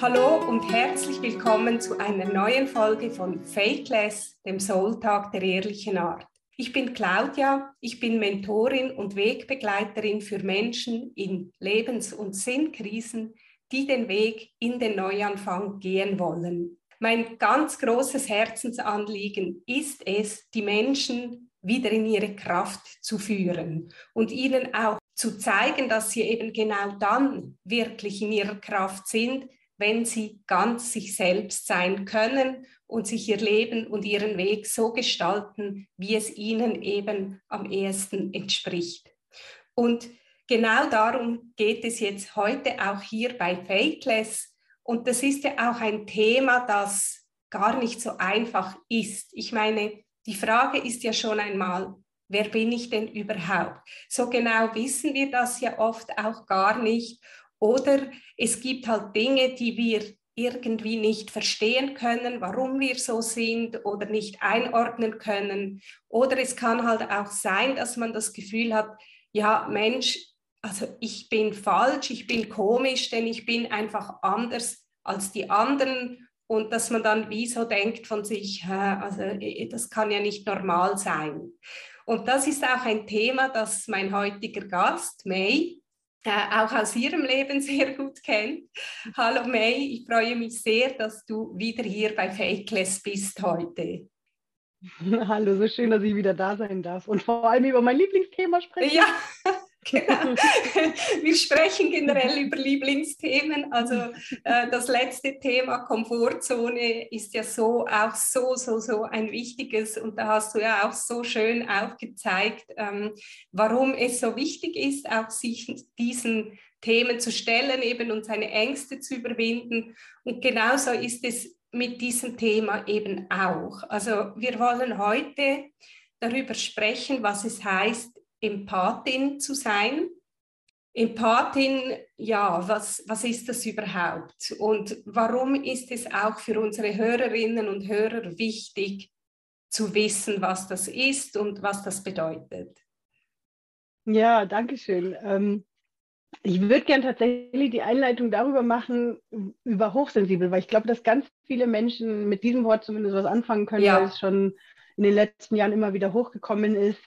Hallo und herzlich willkommen zu einer neuen Folge von Fakeless, dem Soul-Tag der ehrlichen Art. Ich bin Claudia, ich bin Mentorin und Wegbegleiterin für Menschen in Lebens- und Sinnkrisen, die den Weg in den Neuanfang gehen wollen. Mein ganz großes Herzensanliegen ist es, die Menschen wieder in ihre Kraft zu führen und ihnen auch zu zeigen, dass sie eben genau dann wirklich in ihrer Kraft sind, wenn sie ganz sich selbst sein können und sich ihr Leben und ihren Weg so gestalten, wie es ihnen eben am ehesten entspricht. Und genau darum geht es jetzt heute auch hier bei Fakeless. Und das ist ja auch ein Thema, das gar nicht so einfach ist. Ich meine, die Frage ist ja schon einmal, wer bin ich denn überhaupt? So genau wissen wir das ja oft auch gar nicht. Oder es gibt halt Dinge, die wir irgendwie nicht verstehen können, warum wir so sind oder nicht einordnen können. Oder es kann halt auch sein, dass man das Gefühl hat, ja Mensch, also ich bin falsch, ich bin komisch, denn ich bin einfach anders als die anderen und dass man dann wie so denkt von sich, also das kann ja nicht normal sein. Und das ist auch ein Thema, das mein heutiger Gast, May, auch aus ihrem Leben sehr gut kennt. Hallo May, ich freue mich sehr, dass du wieder hier bei Fakeless bist heute. Hallo, so schön, dass ich wieder da sein darf und vor allem über mein Lieblingsthema sprechen. Ja, Genau. Wir sprechen generell über Lieblingsthemen. Also äh, das letzte Thema Komfortzone ist ja so auch so, so, so ein wichtiges und da hast du ja auch so schön aufgezeigt, ähm, warum es so wichtig ist, auch sich diesen Themen zu stellen eben und seine Ängste zu überwinden. Und genauso ist es mit diesem Thema eben auch. Also wir wollen heute darüber sprechen, was es heißt, Empathin zu sein. Empathin, ja, was, was ist das überhaupt? Und warum ist es auch für unsere Hörerinnen und Hörer wichtig zu wissen, was das ist und was das bedeutet? Ja, danke schön. Ähm, ich würde gerne tatsächlich die Einleitung darüber machen, über hochsensibel, weil ich glaube, dass ganz viele Menschen mit diesem Wort zumindest was anfangen können, ja. weil es schon in den letzten Jahren immer wieder hochgekommen ist.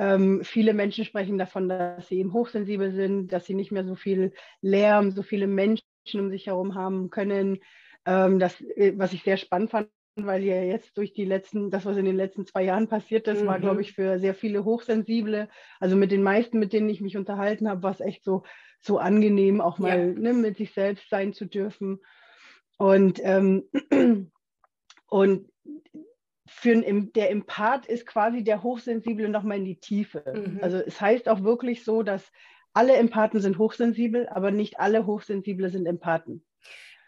Ähm, viele Menschen sprechen davon, dass sie eben hochsensibel sind, dass sie nicht mehr so viel Lärm, so viele Menschen um sich herum haben können. Ähm, das, äh, was ich sehr spannend fand, weil ja jetzt durch die letzten, das, was in den letzten zwei Jahren passiert ist, mhm. war, glaube ich, für sehr viele Hochsensible, also mit den meisten, mit denen ich mich unterhalten habe, war es echt so, so angenehm, auch mal ja. ne, mit sich selbst sein zu dürfen. Und, ähm, und für ein, der Empath ist quasi der Hochsensible nochmal in die Tiefe. Mhm. Also es heißt auch wirklich so, dass alle Empathen sind hochsensibel, aber nicht alle Hochsensible sind Empathen.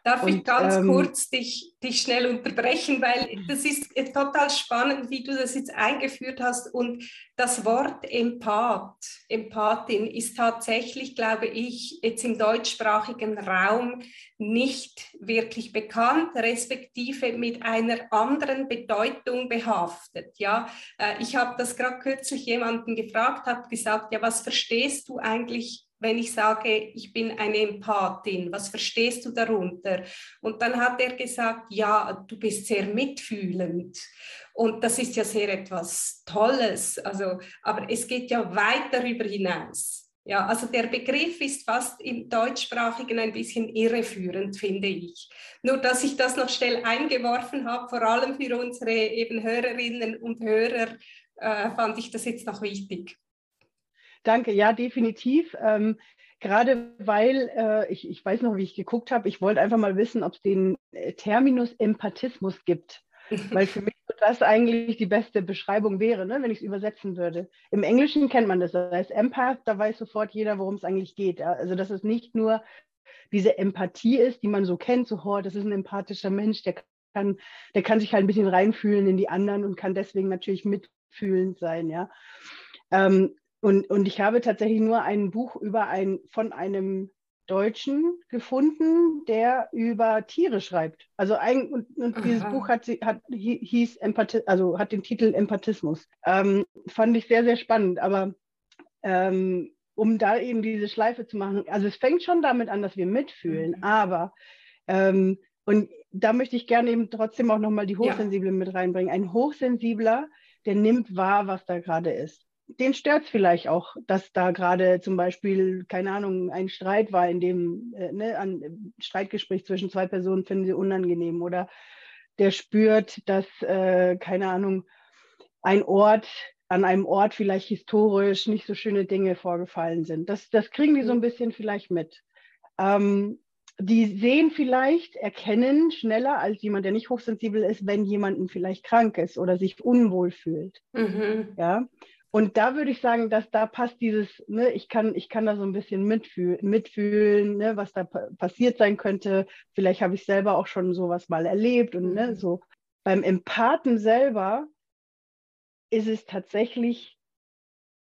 Darf und, ich ganz ähm, kurz dich, dich schnell unterbrechen, weil das ist total spannend, wie du das jetzt eingeführt hast. Und das Wort Empath, Empathin ist tatsächlich, glaube ich, jetzt im deutschsprachigen Raum nicht wirklich bekannt, respektive mit einer anderen Bedeutung behaftet. Ja, äh, ich habe das gerade kürzlich jemanden gefragt, habe gesagt, ja, was verstehst du eigentlich wenn ich sage, ich bin eine Empathin, was verstehst du darunter? Und dann hat er gesagt, ja, du bist sehr mitfühlend. Und das ist ja sehr etwas Tolles. Also, aber es geht ja weit darüber hinaus. Ja, also der Begriff ist fast im Deutschsprachigen ein bisschen irreführend, finde ich. Nur, dass ich das noch schnell eingeworfen habe, vor allem für unsere eben Hörerinnen und Hörer, äh, fand ich das jetzt noch wichtig. Danke, ja, definitiv. Ähm, gerade weil äh, ich, ich weiß noch, wie ich geguckt habe, ich wollte einfach mal wissen, ob es den äh, Terminus Empathismus gibt. weil für mich das eigentlich die beste Beschreibung wäre, ne, wenn ich es übersetzen würde. Im Englischen kennt man das, das heißt Empath, da weiß sofort jeder, worum es eigentlich geht. Also dass es nicht nur diese Empathie ist, die man so kennt, so, oh, das ist ein empathischer Mensch, der kann, der kann sich halt ein bisschen reinfühlen in die anderen und kann deswegen natürlich mitfühlend sein, ja. Ähm, und, und ich habe tatsächlich nur ein Buch über ein, von einem Deutschen gefunden, der über Tiere schreibt. Also ein, und, und dieses Buch hat, hat hieß Empathi also hat den Titel Empathismus. Ähm, fand ich sehr, sehr spannend. Aber ähm, um da eben diese Schleife zu machen, also es fängt schon damit an, dass wir mitfühlen, mhm. aber Ähm, und da möchte ich gerne eben trotzdem auch nochmal die Hochsensiblen ja. mit reinbringen. Ein Hochsensibler, der nimmt wahr, was da gerade ist. Den stört es vielleicht auch, dass da gerade zum Beispiel, keine Ahnung, ein Streit war, in dem äh, ne, ein Streitgespräch zwischen zwei Personen finden sie unangenehm oder der spürt, dass, äh, keine Ahnung, ein Ort, an einem Ort vielleicht historisch nicht so schöne Dinge vorgefallen sind. Das, das kriegen die so ein mhm. bisschen vielleicht mit. Ähm, die sehen vielleicht, erkennen schneller als jemand, der nicht hochsensibel ist, wenn jemand vielleicht krank ist oder sich unwohl fühlt. Mhm. Ja. Und da würde ich sagen, dass da passt dieses, ne, ich kann, ich kann da so ein bisschen mitfühlen, mitfühlen ne, was da passiert sein könnte. Vielleicht habe ich selber auch schon sowas mal erlebt und ne, mhm. so. Beim Empathen selber ist es tatsächlich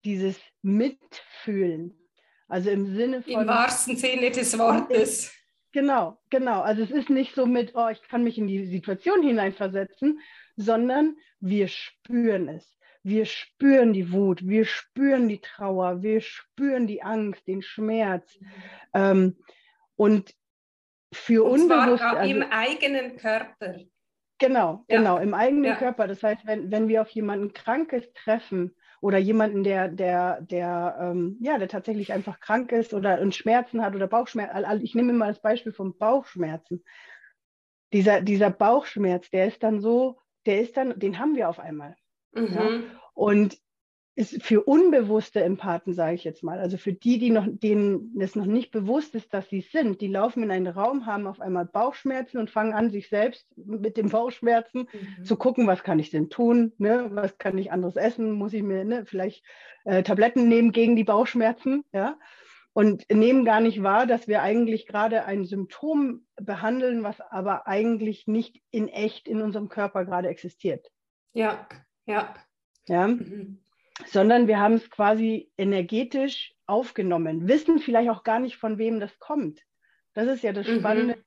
dieses Mitfühlen. Also im Sinne von. Im wahrsten Sinne des Wortes. Genau, genau. Also es ist nicht so mit, oh, ich kann mich in die Situation hineinversetzen, sondern wir spüren es. Wir spüren die Wut, wir spüren die Trauer, wir spüren die Angst, den Schmerz. Ähm, und für und unbewusst. Zwar also, im eigenen Körper. Genau, ja. genau, im eigenen ja. Körper. Das heißt, wenn, wenn wir auf jemanden Krankes treffen, oder jemanden, der, der, der, ähm, ja, der tatsächlich einfach krank ist oder Schmerzen hat oder Bauchschmerzen. Ich nehme mal das Beispiel von Bauchschmerzen. Dieser, dieser Bauchschmerz, der ist dann so, der ist dann, den haben wir auf einmal. Mhm. Ja? Und ist für unbewusste Empathen, sage ich jetzt mal, also für die, die noch, denen es noch nicht bewusst ist, dass sie sind, die laufen in einen Raum, haben auf einmal Bauchschmerzen und fangen an, sich selbst mit den Bauchschmerzen mhm. zu gucken, was kann ich denn tun, ne? was kann ich anderes essen, muss ich mir ne, vielleicht äh, Tabletten nehmen gegen die Bauchschmerzen, ja, und nehmen gar nicht wahr, dass wir eigentlich gerade ein Symptom behandeln, was aber eigentlich nicht in echt in unserem Körper gerade existiert. Ja, ja. Ja. Mhm sondern wir haben es quasi energetisch aufgenommen, wissen vielleicht auch gar nicht, von wem das kommt. Das ist ja das mhm. Spannende. Mhm.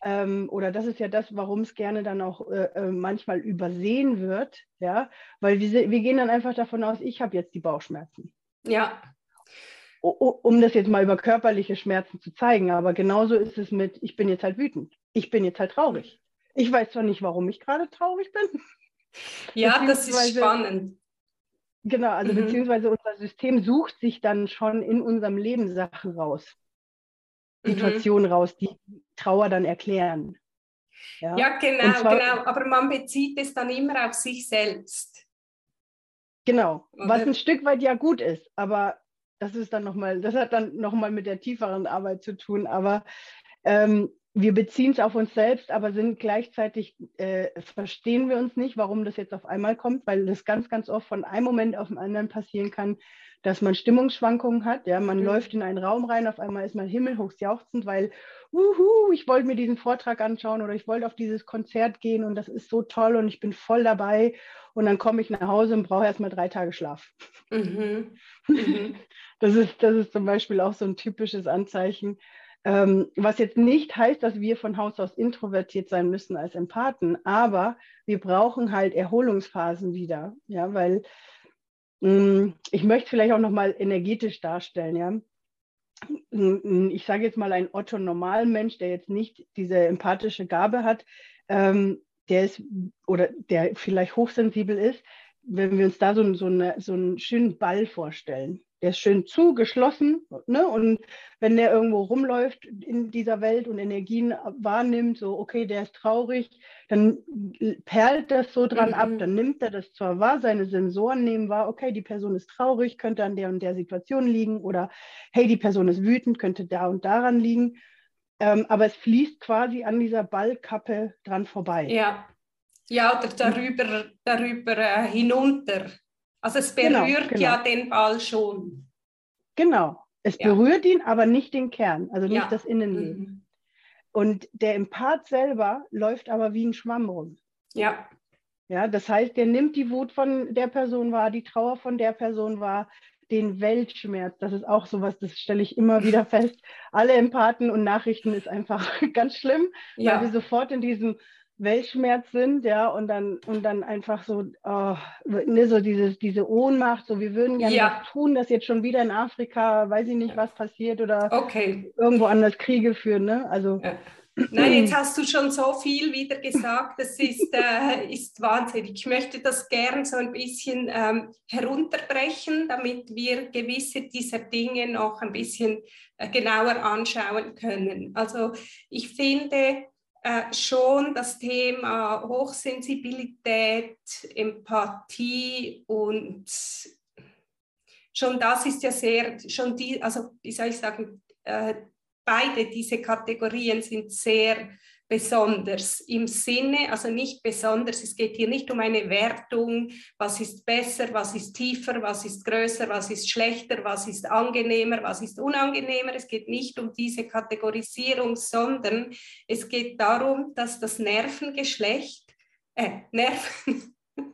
Ähm, oder das ist ja das, warum es gerne dann auch äh, äh, manchmal übersehen wird, ja, weil wir, wir gehen dann einfach davon aus, ich habe jetzt die Bauchschmerzen. Ja. O, um das jetzt mal über körperliche Schmerzen zu zeigen, aber genauso ist es mit, ich bin jetzt halt wütend, ich bin jetzt halt traurig. Ich weiß zwar nicht, warum ich gerade traurig bin. Ja, das ist spannend. Genau, also mhm. beziehungsweise unser System sucht sich dann schon in unserem Leben Sachen raus. Mhm. Situationen raus, die Trauer dann erklären. Ja, ja genau, zwar, genau. Aber man bezieht es dann immer auf sich selbst. Genau, Oder? was ein Stück weit ja gut ist, aber das ist dann nochmal, das hat dann nochmal mit der tieferen Arbeit zu tun. Aber ähm, wir beziehen es auf uns selbst, aber sind gleichzeitig, äh, verstehen wir uns nicht, warum das jetzt auf einmal kommt, weil das ganz, ganz oft von einem Moment auf den anderen passieren kann, dass man Stimmungsschwankungen hat. Ja, man mhm. läuft in einen Raum rein, auf einmal ist man himmelhochs jauchzend, weil, uhu, ich wollte mir diesen Vortrag anschauen oder ich wollte auf dieses Konzert gehen und das ist so toll und ich bin voll dabei. Und dann komme ich nach Hause und brauche erstmal drei Tage Schlaf. Mhm. Mhm. Das, ist, das ist zum Beispiel auch so ein typisches Anzeichen ähm, was jetzt nicht heißt, dass wir von Haus aus introvertiert sein müssen als Empathen, aber wir brauchen halt Erholungsphasen wieder, ja, weil mh, mm, ich möchte vielleicht auch nochmal energetisch darstellen, ja. Ich sage jetzt mal ein Otto Normalmensch, der jetzt nicht diese empathische Gabe hat, ähm, der ist oder der vielleicht hochsensibel ist, wenn wir uns da so, so, eine, so einen schönen Ball vorstellen, der ist schön zugeschlossen. Ne? Und wenn der irgendwo rumläuft in dieser Welt und Energien wahrnimmt, so, okay, der ist traurig, dann perlt das so dran mhm. ab, dann nimmt er das zwar wahr, seine Sensoren nehmen wahr, okay, die Person ist traurig, könnte an der und der Situation liegen oder hey, die Person ist wütend, könnte da und daran liegen. Ähm, aber es fließt quasi an dieser Ballkappe dran vorbei. Ja, ja oder darüber, darüber äh, hinunter. Also es genau, berührt genau, genau. ja den Ball schon. Genau, es ja. berührt ihn, aber nicht den Kern, also nicht ja. das Innenleben. Mhm. Und der Empath selber läuft aber wie ein Schwamm rum. Ja. Ja, das heißt, der nimmt die Wut von der Person wahr, die Trauer von der Person wahr, den Weltschmerz. Das ist auch sowas, das stelle ich immer wieder fest. Alle Empathen und Nachrichten ist einfach ganz schlimm, ja. weil wir sofort in diesem Weltschmerz sind, ja, und dann, und dann einfach so, oh, ne, so dieses, diese Ohnmacht, so wir würden gerne ja. was tun, dass jetzt schon wieder in Afrika, weiß ich nicht, was passiert oder okay. irgendwo anders Kriege führen, ne? Also ja. Nein, jetzt hast du schon so viel wieder gesagt, das ist, äh, ist wahnsinnig. Ich möchte das gern so ein bisschen ähm, herunterbrechen, damit wir gewisse dieser Dinge noch ein bisschen äh, genauer anschauen können. Also ich finde äh, schon das Thema Hochsensibilität, Empathie und schon das ist ja sehr, schon die, also wie soll ich sagen, äh, beide diese Kategorien sind sehr besonders im Sinne, also nicht besonders, es geht hier nicht um eine Wertung, was ist besser, was ist tiefer, was ist größer, was ist schlechter, was ist angenehmer, was ist unangenehmer. Es geht nicht um diese Kategorisierung, sondern es geht darum, dass das Nervengeschlecht, äh, Nerven,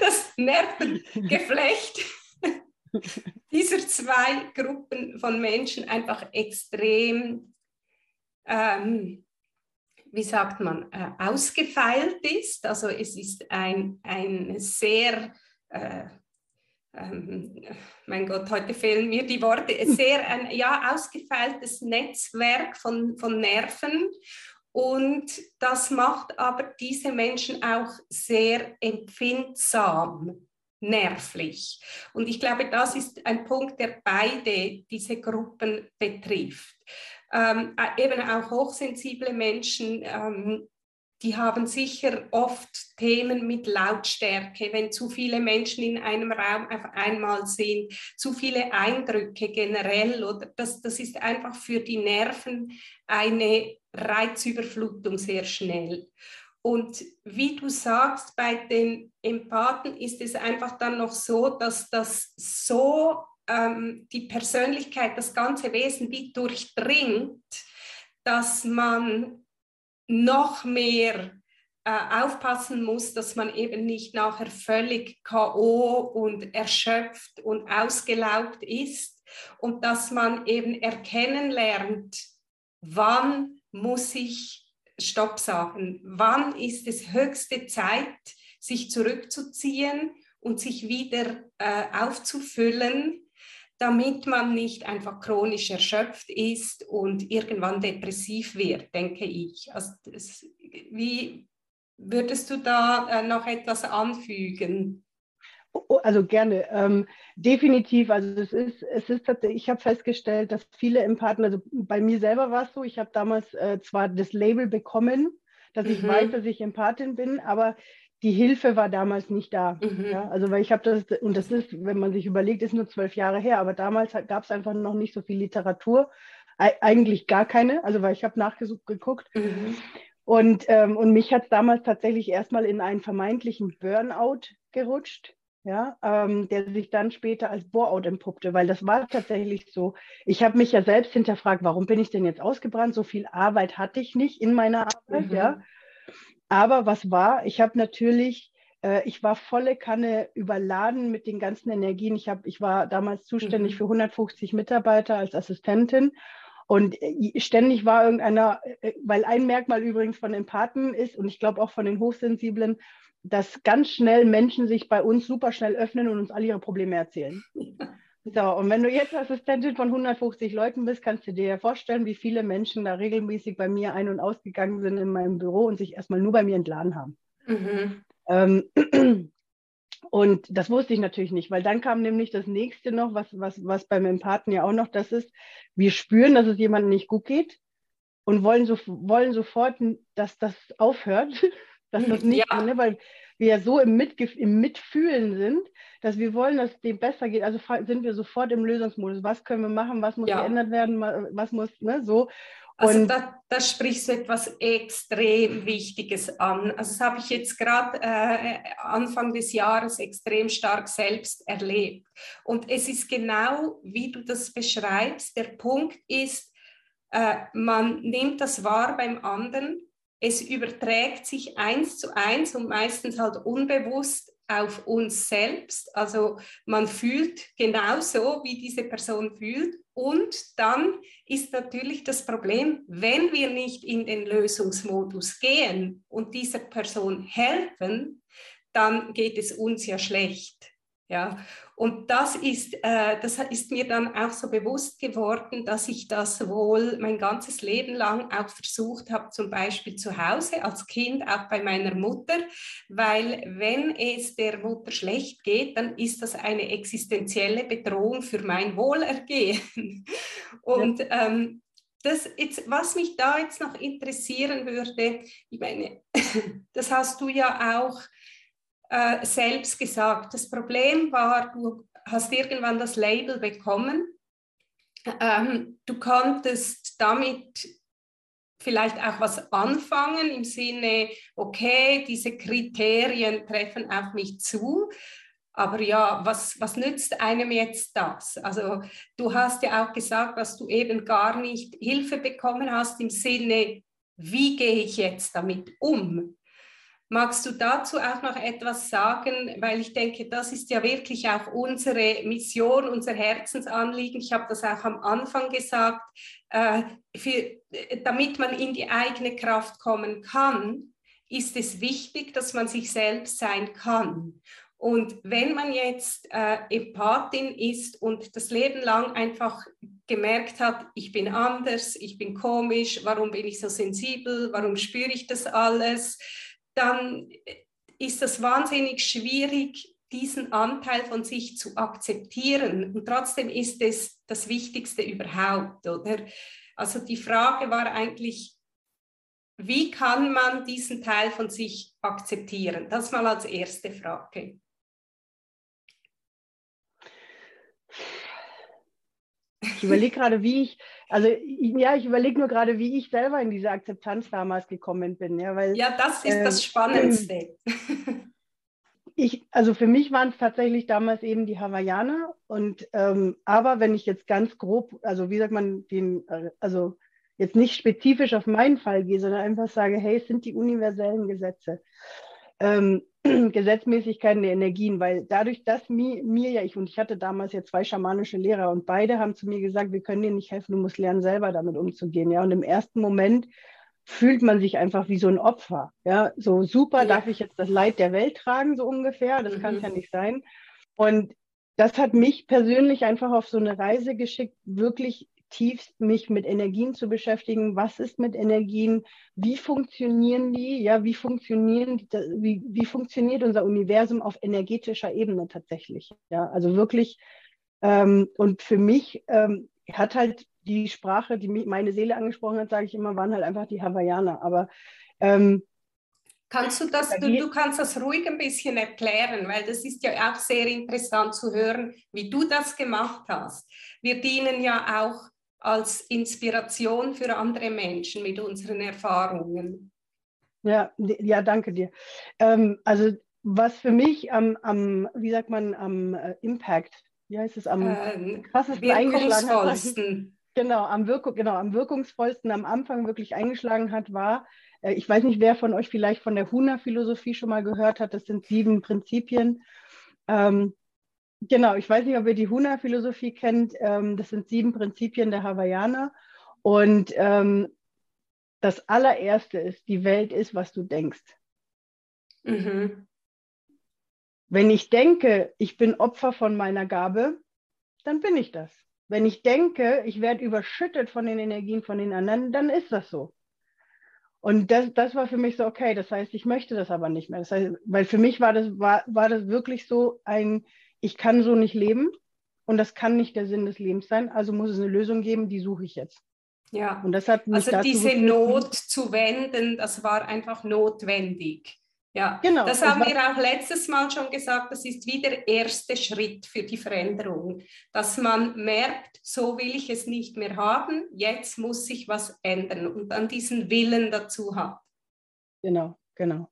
das Nervengeflecht dieser zwei Gruppen von Menschen einfach extrem, ähm, wie sagt man, äh, ausgefeilt ist. Also es ist ein, ein sehr, äh, ähm, mein Gott, heute fehlen mir die Worte, sehr ein ja, ausgefeiltes Netzwerk von, von Nerven. Und das macht aber diese Menschen auch sehr empfindsam nervlich. Und ich glaube, das ist ein Punkt, der beide diese Gruppen betrifft. Ähm, äh, eben auch hochsensible Menschen, ähm, die haben sicher oft Themen mit Lautstärke, wenn zu viele Menschen in einem Raum auf einmal sind, zu viele Eindrücke generell, oder das, das ist einfach für die Nerven eine Reizüberflutung sehr schnell. Und wie du sagst, bei den Empathen ist es einfach dann noch so, dass das so ähm, die Persönlichkeit, das ganze Wesen wie durchdringt, dass man noch mehr äh, aufpassen muss, dass man eben nicht nachher völlig KO und erschöpft und ausgelaugt ist und dass man eben erkennen lernt, wann muss ich Stopp sagen. Wann ist es höchste Zeit, sich zurückzuziehen und sich wieder äh, aufzufüllen, damit man nicht einfach chronisch erschöpft ist und irgendwann depressiv wird, denke ich. Also das, wie würdest du da äh, noch etwas anfügen? Oh, also gerne, ähm, definitiv. Also es ist, es ist tatsächlich, ich habe festgestellt, dass viele Empathen, also bei mir selber war es so, ich habe damals äh, zwar das Label bekommen, dass mhm. ich weiß, dass ich Empathin bin, aber die Hilfe war damals nicht da. Mhm. Ja? Also weil ich habe das, und das ist, wenn man sich überlegt, ist nur zwölf Jahre her, aber damals gab es einfach noch nicht so viel Literatur, e eigentlich gar keine, also weil ich habe nachgesucht geguckt. Mhm. Und, ähm, und mich hat es damals tatsächlich erstmal in einen vermeintlichen Burnout gerutscht ja, ähm, der sich dann später als Bore-out entpuppte, weil das war tatsächlich so. Ich habe mich ja selbst hinterfragt, warum bin ich denn jetzt ausgebrannt? So viel Arbeit hatte ich nicht in meiner Arbeit, mhm. ja. Aber was war? Ich habe natürlich, äh, ich war volle Kanne überladen mit den ganzen Energien. Ich, hab, ich war damals zuständig mhm. für 150 Mitarbeiter als Assistentin und äh, ständig war irgendeiner, äh, weil ein Merkmal übrigens von Empathen ist und ich glaube auch von den Hochsensiblen, dass ganz schnell Menschen sich bei uns super schnell öffnen und uns alle ihre Probleme erzählen. So, und wenn du jetzt Assistentin von 150 Leuten bist, kannst du dir ja vorstellen, wie viele Menschen da regelmäßig bei mir ein- und ausgegangen sind in meinem Büro und sich erstmal nur bei mir entladen haben. Mhm. Ähm, und das wusste ich natürlich nicht, weil dann kam nämlich das nächste noch, was, was, was beim Empathen ja auch noch das ist, wir spüren, dass es jemandem nicht gut geht und wollen, so, wollen sofort, dass das aufhört dass das nicht, ja. ne, weil wir ja so im, Mitgef im Mitfühlen sind, dass wir wollen, dass es dem besser geht. Also sind wir sofort im Lösungsmodus. Was können wir machen? Was muss ja. geändert werden? Was muss, ne, so. Also da, da sprichst du etwas extrem Wichtiges an. Also das habe ich jetzt gerade äh, Anfang des Jahres extrem stark selbst erlebt. Und es ist genau, wie du das beschreibst. Der Punkt ist, äh, man nimmt das wahr beim anderen, es überträgt sich eins zu eins und meistens halt unbewusst auf uns selbst. Also man fühlt genauso, wie diese Person fühlt. Und dann ist natürlich das Problem, wenn wir nicht in den Lösungsmodus gehen und dieser Person helfen, dann geht es uns ja schlecht. Ja, und das ist, äh, das ist mir dann auch so bewusst geworden, dass ich das wohl mein ganzes Leben lang auch versucht habe, zum Beispiel zu Hause als Kind, auch bei meiner Mutter, weil wenn es der Mutter schlecht geht, dann ist das eine existenzielle Bedrohung für mein Wohlergehen. Und ähm, das jetzt, was mich da jetzt noch interessieren würde, ich meine, das hast du ja auch äh, selbst gesagt. Das Problem war, du hast irgendwann das Label bekommen. Ähm, du konntest damit vielleicht auch was anfangen im Sinne, okay, diese Kriterien treffen auf mich zu. Aber ja, was, was nützt einem jetzt das? Also du hast ja auch gesagt, dass du eben gar nicht Hilfe bekommen hast im Sinne, wie gehe ich jetzt damit um? Magst du dazu auch noch etwas sagen? Weil ich denke, das ist ja wirklich auch unsere Mission, unser Herzensanliegen. Ich habe das auch am Anfang gesagt. Äh, für, damit man in die eigene Kraft kommen kann, ist es wichtig, dass man sich selbst sein kann. Und wenn man jetzt äh, Empathin ist und das Leben lang einfach gemerkt hat, ich bin anders, ich bin komisch, warum bin ich so sensibel, warum spüre ich das alles, dann ist es wahnsinnig schwierig, diesen Anteil von sich zu akzeptieren. Und trotzdem ist es das Wichtigste überhaupt, oder? Also die Frage war eigentlich, wie kann man diesen Teil von sich akzeptieren? Das mal als erste Frage. Ich überlege gerade, wie ich, also ja, ich überlege nur gerade, wie ich selber in diese Akzeptanz damals gekommen bin. Ja, weil, ja das ist äh, das Spannendste. Ich, also für mich waren es tatsächlich damals eben die Hawaiianer. Und ähm, aber wenn ich jetzt ganz grob, also wie sagt man, den, äh, also jetzt nicht spezifisch auf meinen Fall gehe, sondern einfach sage, hey, es sind die universellen Gesetze. Ähm, Gesetzmäßigkeiten der Energien, weil dadurch, dass mir, mir ja, ich und ich hatte damals ja zwei schamanische Lehrer und beide haben zu mir gesagt, wir können dir nicht helfen, du musst lernen, selber damit umzugehen. Ja, und im ersten Moment fühlt man sich einfach wie so ein Opfer. Ja, so super, ja. darf ich jetzt das Leid der Welt tragen, so ungefähr? Das mhm. kann es ja nicht sein. Und das hat mich persönlich einfach auf so eine Reise geschickt, wirklich tiefst mich mit Energien zu beschäftigen. Was ist mit Energien? Wie funktionieren die? Ja, wie funktionieren die, wie, wie funktioniert unser Universum auf energetischer Ebene tatsächlich? Ja, also wirklich. Ähm, und für mich ähm, hat halt die Sprache, die mich, meine Seele angesprochen hat, sage ich immer, waren halt einfach die Hawaiianer. Aber ähm, Kannst du das, du, du, kannst das ruhig ein bisschen erklären, weil das ist ja auch sehr interessant zu hören, wie du das gemacht hast. Wir dienen ja auch als Inspiration für andere Menschen mit unseren Erfahrungen. Ja, ja danke dir. Ähm, also was für mich am, am, wie sagt man, am äh, Impact, wie heißt es, am ähm, krassesten eingeschlagen hat. Genau, am Wirkung, genau, am wirkungsvollsten am Anfang wirklich eingeschlagen hat, war, äh, ich weiß nicht, wer von euch vielleicht von der Huna-Philosophie schon mal gehört hat, das sind sieben Prinzipien. Ähm, Genau, ich weiß nicht, ob ihr die Huna-Philosophie kennt. Ähm, das sind sieben Prinzipien der Hawaiianer. Und ähm, das allererste ist, die Welt ist, was du denkst. Mhm. Wenn ich denke, ich bin Opfer von meiner Gabe, dann bin ich das. Wenn ich denke, ich werde überschüttet von den Energien von den anderen, dann ist das so. Und das, das war für mich so, okay, das heißt, ich möchte das aber nicht mehr. Das heißt, weil für mich war das, war, war das wirklich so ein, ich kann so nicht leben und das kann nicht der Sinn des Lebens sein, also muss es eine Lösung geben, die suche ich jetzt. Ja, und das hat mich also diese Not zu wenden, das war einfach notwendig. Ja, genau. Das haben wir auch letztes Mal schon gesagt, das ist wie der erste Schritt für die Veränderung, dass man merkt, so will ich es nicht mehr haben, jetzt muss sich was ändern und dann diesen Willen dazu hat. Genau, genau.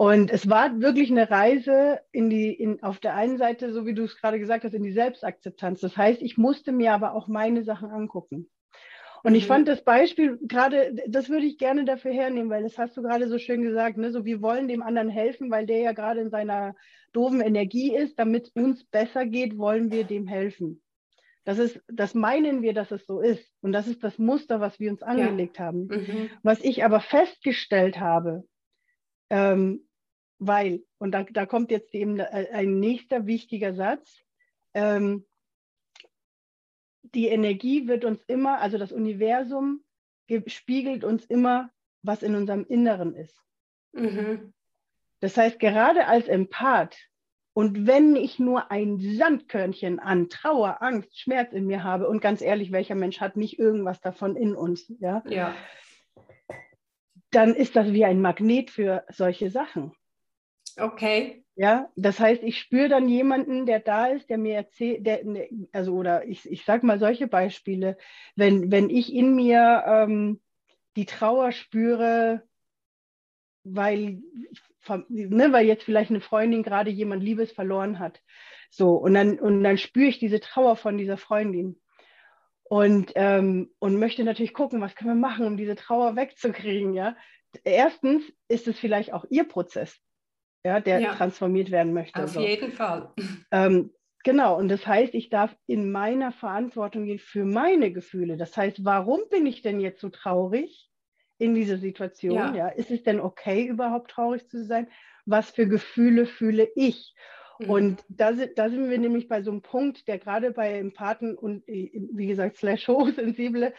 Und es war wirklich eine Reise in die, in, auf der einen Seite, so wie du es gerade gesagt hast, in die Selbstakzeptanz. Das heißt, ich musste mir aber auch meine Sachen angucken. Und mhm. ich fand das Beispiel gerade, das würde ich gerne dafür hernehmen, weil das hast du gerade so schön gesagt, ne? so wir wollen dem anderen helfen, weil der ja gerade in seiner doofen Energie ist, damit es uns besser geht, wollen wir dem helfen. Das ist, das meinen wir, dass es so ist. Und das ist das Muster, was wir uns angelegt ja. haben. Mhm. Was ich aber festgestellt habe, ähm, weil, und da, da kommt jetzt eben ein nächster wichtiger Satz, ähm, die Energie wird uns immer, also das Universum spiegelt uns immer, was in unserem Inneren ist. Mhm. Das heißt, gerade als Empath und wenn ich nur ein Sandkörnchen an Trauer, Angst, Schmerz in mir habe, und ganz ehrlich, welcher Mensch hat nicht irgendwas davon in uns, ja? ja. Dann ist das wie ein Magnet für solche Sachen. Okay. Ja, das heißt, ich spüre dann jemanden, der da ist, der mir erzählt, der, ne, also oder ich, ich sage mal solche Beispiele, wenn, wenn ich in mir ähm, die Trauer spüre, weil, ne, weil jetzt vielleicht eine Freundin gerade jemand Liebes verloren hat. So, und dann, und dann spüre ich diese Trauer von dieser Freundin. Und, ähm, und möchte natürlich gucken, was können wir machen, um diese Trauer wegzukriegen. Ja? Erstens ist es vielleicht auch ihr Prozess ja, der ja. transformiert werden möchte. Auf so. jeden Fall. Ähm, genau, und das heißt, ich darf in meiner Verantwortung gehen für meine Gefühle. Das heißt, warum bin ich denn jetzt so traurig in dieser Situation? Ja. ja? Ist es denn okay, überhaupt traurig zu sein? Was für Gefühle fühle ich? Mhm. Und da, da, sind wir nämlich bei so einem Punkt, der gerade bei Empathen und wie gesagt, slash hochsensible,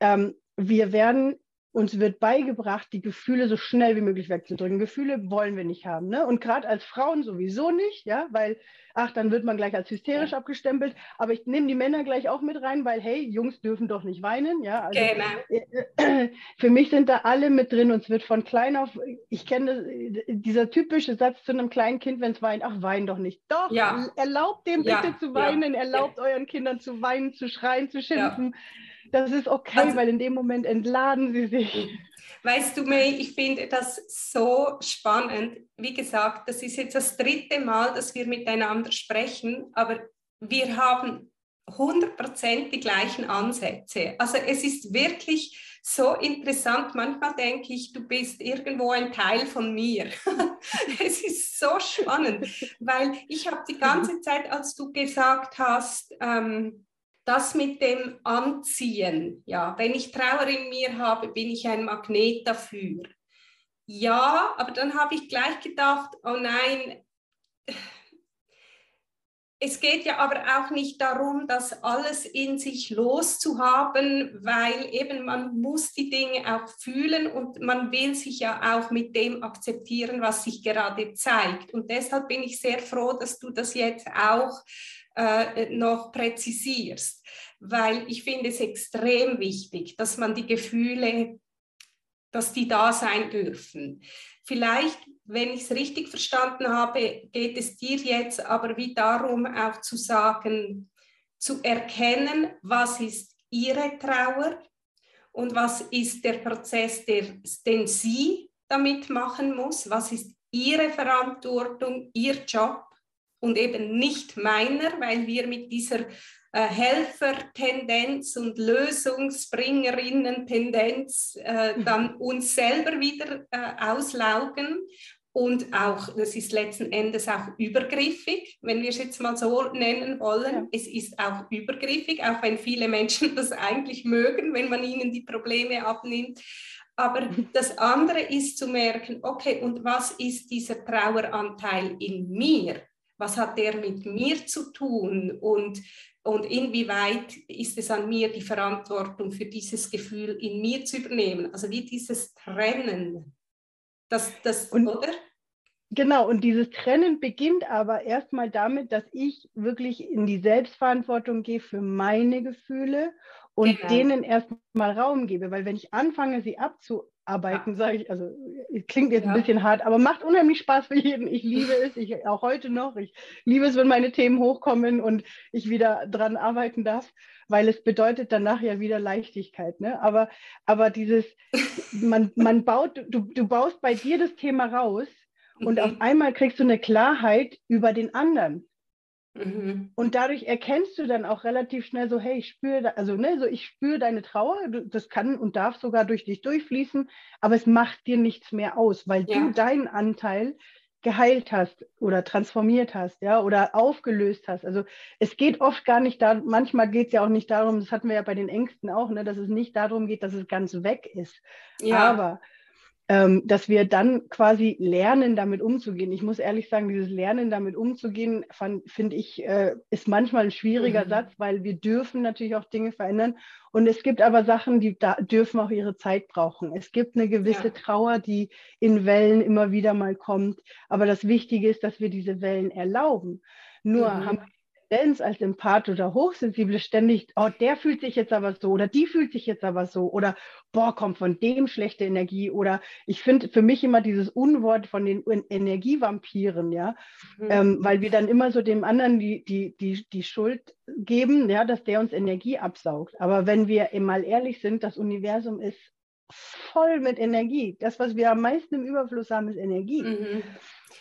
ähm, wir werden uns wird beigebracht, die Gefühle so schnell wie möglich wegzudrücken. Gefühle wollen wir nicht haben. Ne? Und gerade als Frauen sowieso nicht, ja, weil, ach, dann wird man gleich als hysterisch ja. abgestempelt. Aber ich nehme die Männer gleich auch mit rein, weil, hey, Jungs dürfen doch nicht weinen. Ja? Also, genau. für mich sind da alle mit drin und es wird von klein auf, ich kenne dieser typische Satz zu einem kleinen Kind, wenn es weint, ach, wein doch nicht. Doch, ja. erlaubt dem bitte zu weinen, erlaubt euren Kindern zu weinen, zu schreien, zu schimpfen. Das ist okay, also, weil in dem Moment entladen sie sich. Weißt du, May, ich finde das so spannend. Wie gesagt, das ist jetzt das dritte Mal, dass wir miteinander sprechen, aber wir haben 100% die gleichen Ansätze. Also es ist wirklich so interessant. Manchmal denke ich, du bist irgendwo ein Teil von mir. es ist so spannend, weil ich habe die ganze Zeit, als du gesagt hast, ähm, das mit dem Anziehen, ja, wenn ich Trauer in mir habe, bin ich ein Magnet dafür. Ja, aber dann habe ich gleich gedacht, oh nein, es geht ja aber auch nicht darum, das alles in sich loszuhaben, weil eben man muss die Dinge auch fühlen und man will sich ja auch mit dem akzeptieren, was sich gerade zeigt. Und deshalb bin ich sehr froh, dass du das jetzt auch äh, noch präzisierst, weil ich finde es extrem wichtig, dass man die Gefühle, dass die da sein dürfen. Vielleicht, wenn ich es richtig verstanden habe, geht es dir jetzt aber wie darum, auch zu sagen, zu erkennen, was ist ihre Trauer und was ist der Prozess, der, den sie damit machen muss, was ist ihre Verantwortung, ihr Job und eben nicht meiner, weil wir mit dieser äh, Helfertendenz und Lösungsbringerinnen-Tendenz äh, mhm. dann uns selber wieder äh, auslaugen. Und auch, das ist letzten Endes auch übergriffig, wenn wir es jetzt mal so nennen wollen. Ja. Es ist auch übergriffig, auch wenn viele Menschen das eigentlich mögen, wenn man ihnen die Probleme abnimmt. Aber das andere ist zu merken, okay, und was ist dieser Traueranteil in mir? Was hat der mit mir zu tun und, und inwieweit ist es an mir, die Verantwortung für dieses Gefühl in mir zu übernehmen. Also wie dieses Trennen. Das, das, und, oder? Genau, und dieses Trennen beginnt aber erstmal damit, dass ich wirklich in die Selbstverantwortung gehe für meine Gefühle und genau. denen erstmal Raum gebe. Weil wenn ich anfange, sie abzu arbeiten, ja. sage ich. Also klingt jetzt ja. ein bisschen hart, aber macht unheimlich Spaß für jeden. Ich liebe es, ich auch heute noch. Ich liebe es, wenn meine Themen hochkommen und ich wieder dran arbeiten darf, weil es bedeutet danach ja wieder Leichtigkeit. Ne? Aber, aber dieses, man, man baut, du, du baust bei dir das Thema raus und auf mhm. einmal kriegst du eine Klarheit über den anderen. Mhm. Und dadurch erkennst du dann auch relativ schnell so, hey, ich spüre, also ne, so ich spüre deine Trauer, das kann und darf sogar durch dich durchfließen, aber es macht dir nichts mehr aus, weil ja. du deinen Anteil geheilt hast oder transformiert hast, ja, oder aufgelöst hast. Also es geht oft gar nicht da, manchmal geht es ja auch nicht darum, das hatten wir ja bei den Ängsten auch, ne, dass es nicht darum geht, dass es ganz weg ist. Ja. Aber ähm, dass wir dann quasi lernen, damit umzugehen. Ich muss ehrlich sagen, dieses Lernen, damit umzugehen, finde ich, äh, ist manchmal ein schwieriger mhm. Satz, weil wir dürfen natürlich auch Dinge verändern. Und es gibt aber Sachen, die da dürfen auch ihre Zeit brauchen. Es gibt eine gewisse ja. Trauer, die in Wellen immer wieder mal kommt. Aber das Wichtige ist, dass wir diese Wellen erlauben. Nur mhm. haben wir Tendenz als Empath oder Hochsensible ständig, oh, der fühlt sich jetzt aber so oder die fühlt sich jetzt aber so oder boah, kommt von dem schlechte Energie oder ich finde für mich immer dieses Unwort von den Energievampiren, ja, mhm. ähm, weil wir dann immer so dem anderen die, die, die, die Schuld geben, ja, dass der uns Energie absaugt. Aber wenn wir mal ehrlich sind, das Universum ist voll mit Energie. Das, was wir am meisten im Überfluss haben, ist Energie. Mhm.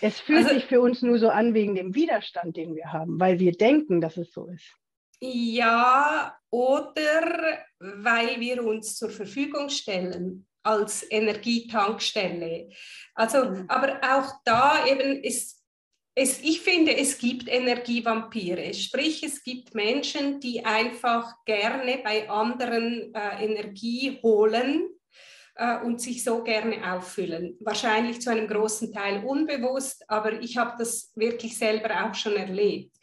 Es fühlt also, sich für uns nur so an wegen dem Widerstand, den wir haben, weil wir denken, dass es so ist. Ja, oder weil wir uns zur Verfügung stellen als Energietankstelle. Also, mhm. aber auch da eben ist es, ich finde, es gibt Energievampire, sprich es gibt Menschen, die einfach gerne bei anderen äh, Energie holen äh, und sich so gerne auffüllen. Wahrscheinlich zu einem großen Teil unbewusst, aber ich habe das wirklich selber auch schon erlebt.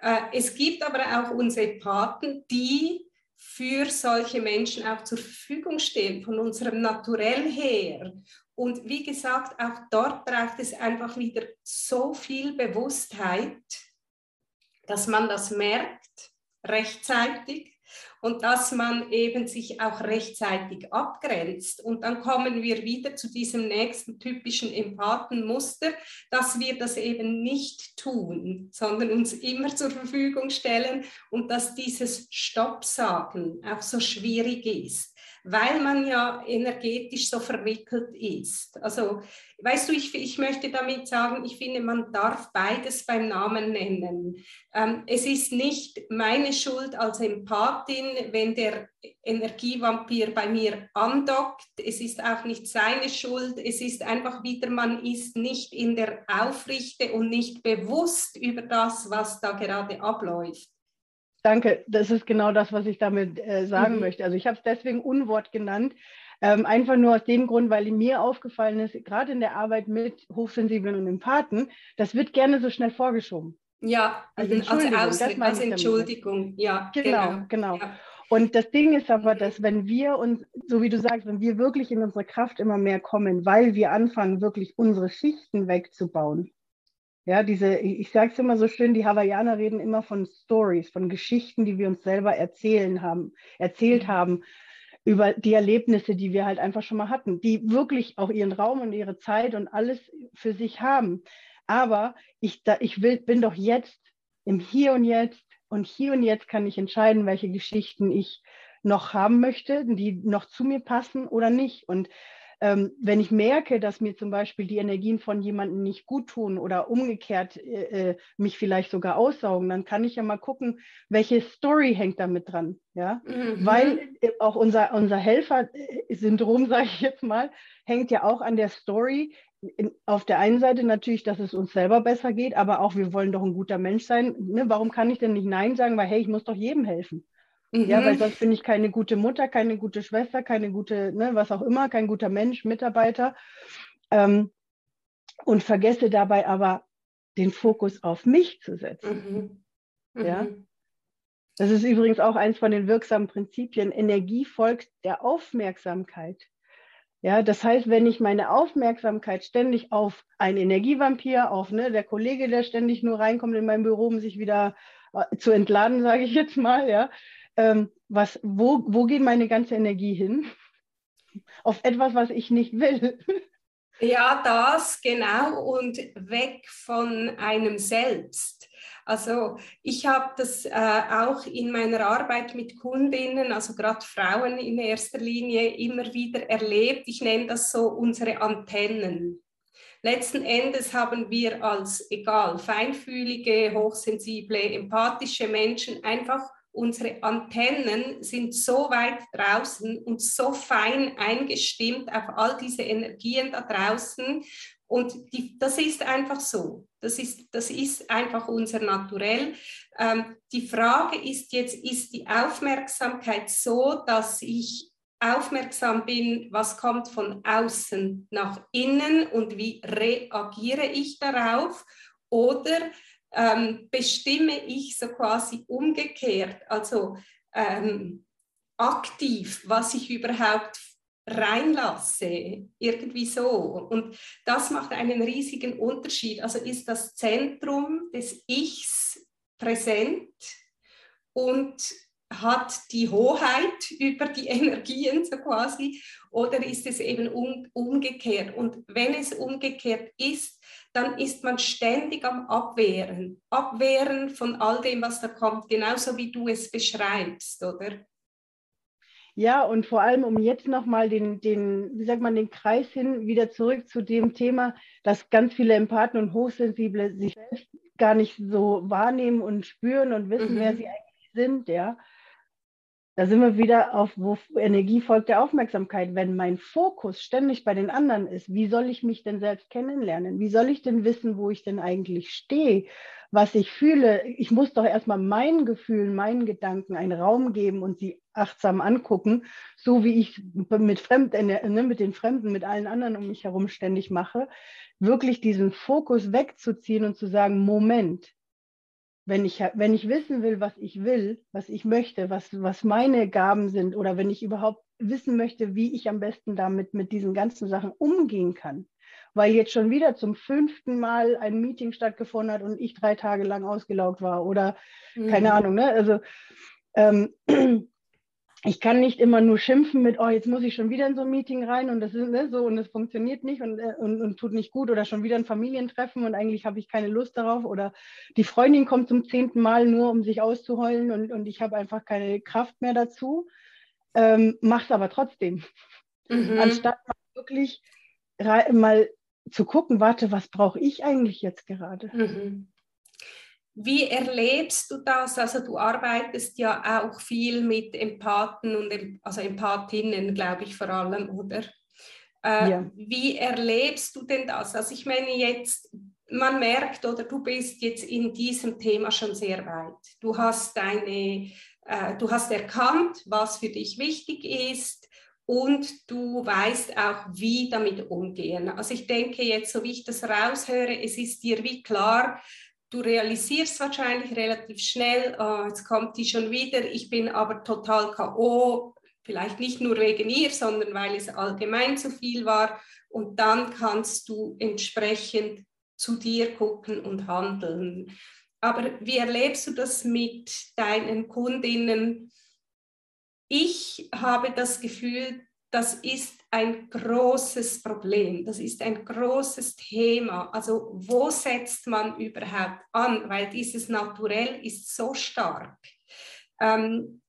Äh, es gibt aber auch unsere Paten, die für solche Menschen auch zur Verfügung stehen, von unserem Naturell her. Und wie gesagt, auch dort braucht es einfach wieder so viel Bewusstheit, dass man das merkt rechtzeitig und dass man eben sich auch rechtzeitig abgrenzt. Und dann kommen wir wieder zu diesem nächsten typischen Empathenmuster, dass wir das eben nicht tun, sondern uns immer zur Verfügung stellen und dass dieses Stopp sagen auch so schwierig ist weil man ja energetisch so verwickelt ist. Also, weißt du, ich, ich möchte damit sagen, ich finde, man darf beides beim Namen nennen. Ähm, es ist nicht meine Schuld als Empathin, wenn der Energievampir bei mir andockt. Es ist auch nicht seine Schuld. Es ist einfach wieder, man ist nicht in der Aufrichte und nicht bewusst über das, was da gerade abläuft. Danke, das ist genau das, was ich damit äh, sagen mhm. möchte. Also ich habe es deswegen Unwort genannt, ähm, einfach nur aus dem Grund, weil mir aufgefallen ist, gerade in der Arbeit mit Hochsensiblen und Empathen, das wird gerne so schnell vorgeschoben. Ja, als Entschuldigung. Als, Aus, als Entschuldigung. Ja, genau, genau. genau. Ja. Und das Ding ist aber, dass wenn wir uns, so wie du sagst, wenn wir wirklich in unsere Kraft immer mehr kommen, weil wir anfangen, wirklich unsere Schichten wegzubauen, ja, diese, ich sage es immer so schön, die Hawaiianer reden immer von Stories, von Geschichten, die wir uns selber erzählen haben, erzählt mhm. haben über die Erlebnisse, die wir halt einfach schon mal hatten, die wirklich auch ihren Raum und ihre Zeit und alles für sich haben. Aber ich, da, ich will, bin doch jetzt im Hier und Jetzt und hier und jetzt kann ich entscheiden, welche Geschichten ich noch haben möchte, die noch zu mir passen oder nicht. Und ähm, wenn ich merke, dass mir zum Beispiel die Energien von jemandem nicht gut tun oder umgekehrt äh, äh, mich vielleicht sogar aussaugen, dann kann ich ja mal gucken, welche Story hängt damit dran. Ja? Mhm. Weil äh, auch unser, unser Helfer-Syndrom, sage ich jetzt mal, hängt ja auch an der Story, in, auf der einen Seite natürlich, dass es uns selber besser geht, aber auch wir wollen doch ein guter Mensch sein. Ne? Warum kann ich denn nicht Nein sagen? Weil, hey, ich muss doch jedem helfen. Mhm. Ja, weil mhm. sonst bin ich keine gute Mutter, keine gute Schwester, keine gute, ne, was auch immer, kein guter Mensch, Mitarbeiter. Ähm, und vergesse dabei aber den Fokus auf mich zu setzen. Mhm. Mhm. Ja. Das ist übrigens auch eins von den wirksamen Prinzipien. Energie folgt der Aufmerksamkeit. Ja, das heißt, wenn ich meine Aufmerksamkeit ständig auf einen Energievampir, auf ne, der Kollege, der ständig nur reinkommt in mein Büro, um sich wieder äh, zu entladen, sage ich jetzt mal, ja, ähm, was, wo, wo geht meine ganze Energie hin? Auf etwas, was ich nicht will. Ja, das genau und weg von einem selbst. Also ich habe das äh, auch in meiner Arbeit mit Kundinnen, also gerade Frauen in erster Linie, immer wieder erlebt. Ich nenne das so unsere Antennen. Letzten Endes haben wir als egal feinfühlige, hochsensible, empathische Menschen einfach unsere Antennen sind so weit draußen und so fein eingestimmt auf all diese Energien da draußen. Und die, das ist einfach so. Das ist, das ist einfach unser Naturell. Ähm, die Frage ist jetzt, ist die Aufmerksamkeit so, dass ich aufmerksam bin, was kommt von außen nach innen und wie reagiere ich darauf oder ähm, bestimme ich so quasi umgekehrt, also ähm, aktiv, was ich überhaupt reinlasse, irgendwie so. Und das macht einen riesigen Unterschied. Also ist das Zentrum des Ichs präsent und hat die Hoheit über die Energien so quasi oder ist es eben um, umgekehrt? Und wenn es umgekehrt ist, dann ist man ständig am Abwehren, Abwehren von all dem, was da kommt, genauso wie du es beschreibst, oder? Ja, und vor allem, um jetzt nochmal den, den, wie sagt man, den Kreis hin, wieder zurück zu dem Thema, dass ganz viele Empathen und Hochsensible sich selbst gar nicht so wahrnehmen und spüren und wissen, mhm. wer sie eigentlich sind, ja. Da sind wir wieder auf, wo Energie folgt der Aufmerksamkeit. Wenn mein Fokus ständig bei den anderen ist, wie soll ich mich denn selbst kennenlernen? Wie soll ich denn wissen, wo ich denn eigentlich stehe? Was ich fühle? Ich muss doch erstmal meinen Gefühlen, meinen Gedanken einen Raum geben und sie achtsam angucken, so wie ich mit, Fremd, äh, ne, mit den Fremden, mit allen anderen um mich herum ständig mache. Wirklich diesen Fokus wegzuziehen und zu sagen, Moment, wenn ich, wenn ich wissen will, was ich will, was ich möchte, was, was meine Gaben sind oder wenn ich überhaupt wissen möchte, wie ich am besten damit mit diesen ganzen Sachen umgehen kann, weil jetzt schon wieder zum fünften Mal ein Meeting stattgefunden hat und ich drei Tage lang ausgelaugt war oder mhm. keine Ahnung, ne? Also ähm, ich kann nicht immer nur schimpfen mit, oh, jetzt muss ich schon wieder in so ein Meeting rein und das ist ne, so und es funktioniert nicht und, äh, und, und, tut nicht gut oder schon wieder ein Familientreffen und eigentlich habe ich keine Lust darauf oder die Freundin kommt zum zehnten Mal nur, um sich auszuheulen und, und ich habe einfach keine Kraft mehr dazu, ähm, mach's aber trotzdem. Mhm. Anstatt wirklich mal zu gucken, warte, was brauche ich eigentlich jetzt gerade? Mhm. Wie erlebst du das? Also du arbeitest ja auch viel mit Empathen und also Empathinnen, glaube ich vor allem, oder? Äh, ja. Wie erlebst du denn das? Also ich meine jetzt, man merkt oder du bist jetzt in diesem Thema schon sehr weit. Du hast deine, äh, du hast erkannt, was für dich wichtig ist und du weißt auch, wie damit umgehen. Also ich denke jetzt, so wie ich das raushöre, es ist dir wie klar, du realisierst wahrscheinlich relativ schnell, oh, jetzt kommt die schon wieder, ich bin aber total KO, vielleicht nicht nur wegen ihr, sondern weil es allgemein zu viel war. Und dann kannst du entsprechend zu dir gucken und handeln. Aber wie erlebst du das mit deinen Kundinnen? Ich habe das Gefühl, das ist ein großes Problem, das ist ein großes Thema. Also wo setzt man überhaupt an? Weil dieses Naturell ist so stark. Ähm,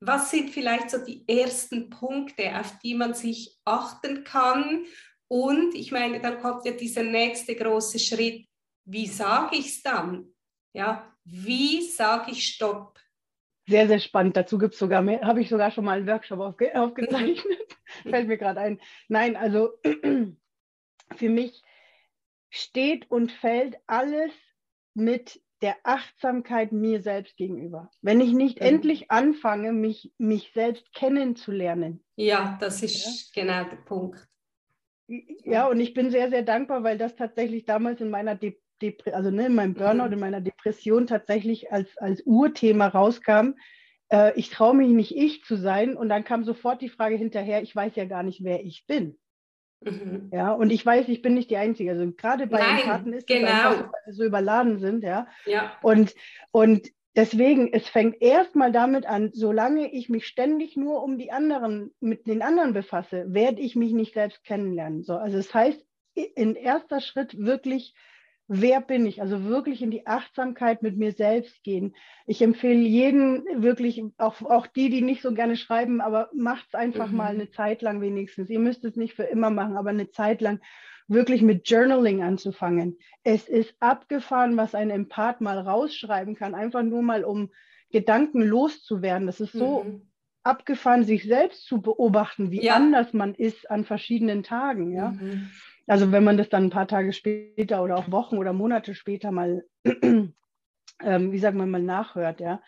was sind vielleicht so die ersten Punkte, auf die man sich achten kann? Und ich meine, dann kommt ja dieser nächste große Schritt. Wie sage ich es dann? Ja, wie sage ich Stopp? Sehr, sehr spannend. Dazu gibt es sogar mehr, habe ich sogar schon mal einen Workshop aufge aufgezeichnet. Fällt mir gerade ein. Nein, also für mich steht und fällt alles mit der Achtsamkeit mir selbst gegenüber. Wenn ich nicht mhm. endlich anfange, mich, mich selbst kennenzulernen. Ja, das ist ja? genau der Punkt. Ja, und ich bin sehr, sehr dankbar, weil das tatsächlich damals in meiner De Depre also ne, in meinem Burnout, mhm. in meiner Depression tatsächlich als, als Urthema rauskam. Äh, ich traue mich nicht, ich zu sein. Und dann kam sofort die Frage hinterher, ich weiß ja gar nicht, wer ich bin. Mhm. Ja, und ich weiß, ich bin nicht die Einzige. Also gerade bei Nein, Empathen ist genau. es einfach, weil wir so überladen sind, ja. ja. Und, und deswegen, es fängt erstmal damit an, solange ich mich ständig nur um die anderen, mit den anderen befasse, werde ich mich nicht selbst kennenlernen. So, also es das heißt, in erster Schritt wirklich wer bin ich? Also wirklich in die Achtsamkeit mit mir selbst gehen. Ich empfehle jeden wirklich, auch, auch die, die nicht so gerne schreiben, aber macht es einfach mhm. mal eine Zeit lang wenigstens. Ihr müsst es nicht für immer machen, aber eine Zeit lang wirklich mit Journaling anzufangen. Es ist abgefahren, was ein Empath mal rausschreiben kann, einfach nur mal um Gedanken loszuwerden. Das ist so mhm. abgefahren, sich selbst zu beobachten, wie ja. anders man ist an verschiedenen Tagen. Ja. Mhm. Also wenn man das dann ein paar Tage später oder auch Wochen oder Monate später mal, ähm, wie sagt man, mal nachhört, ja.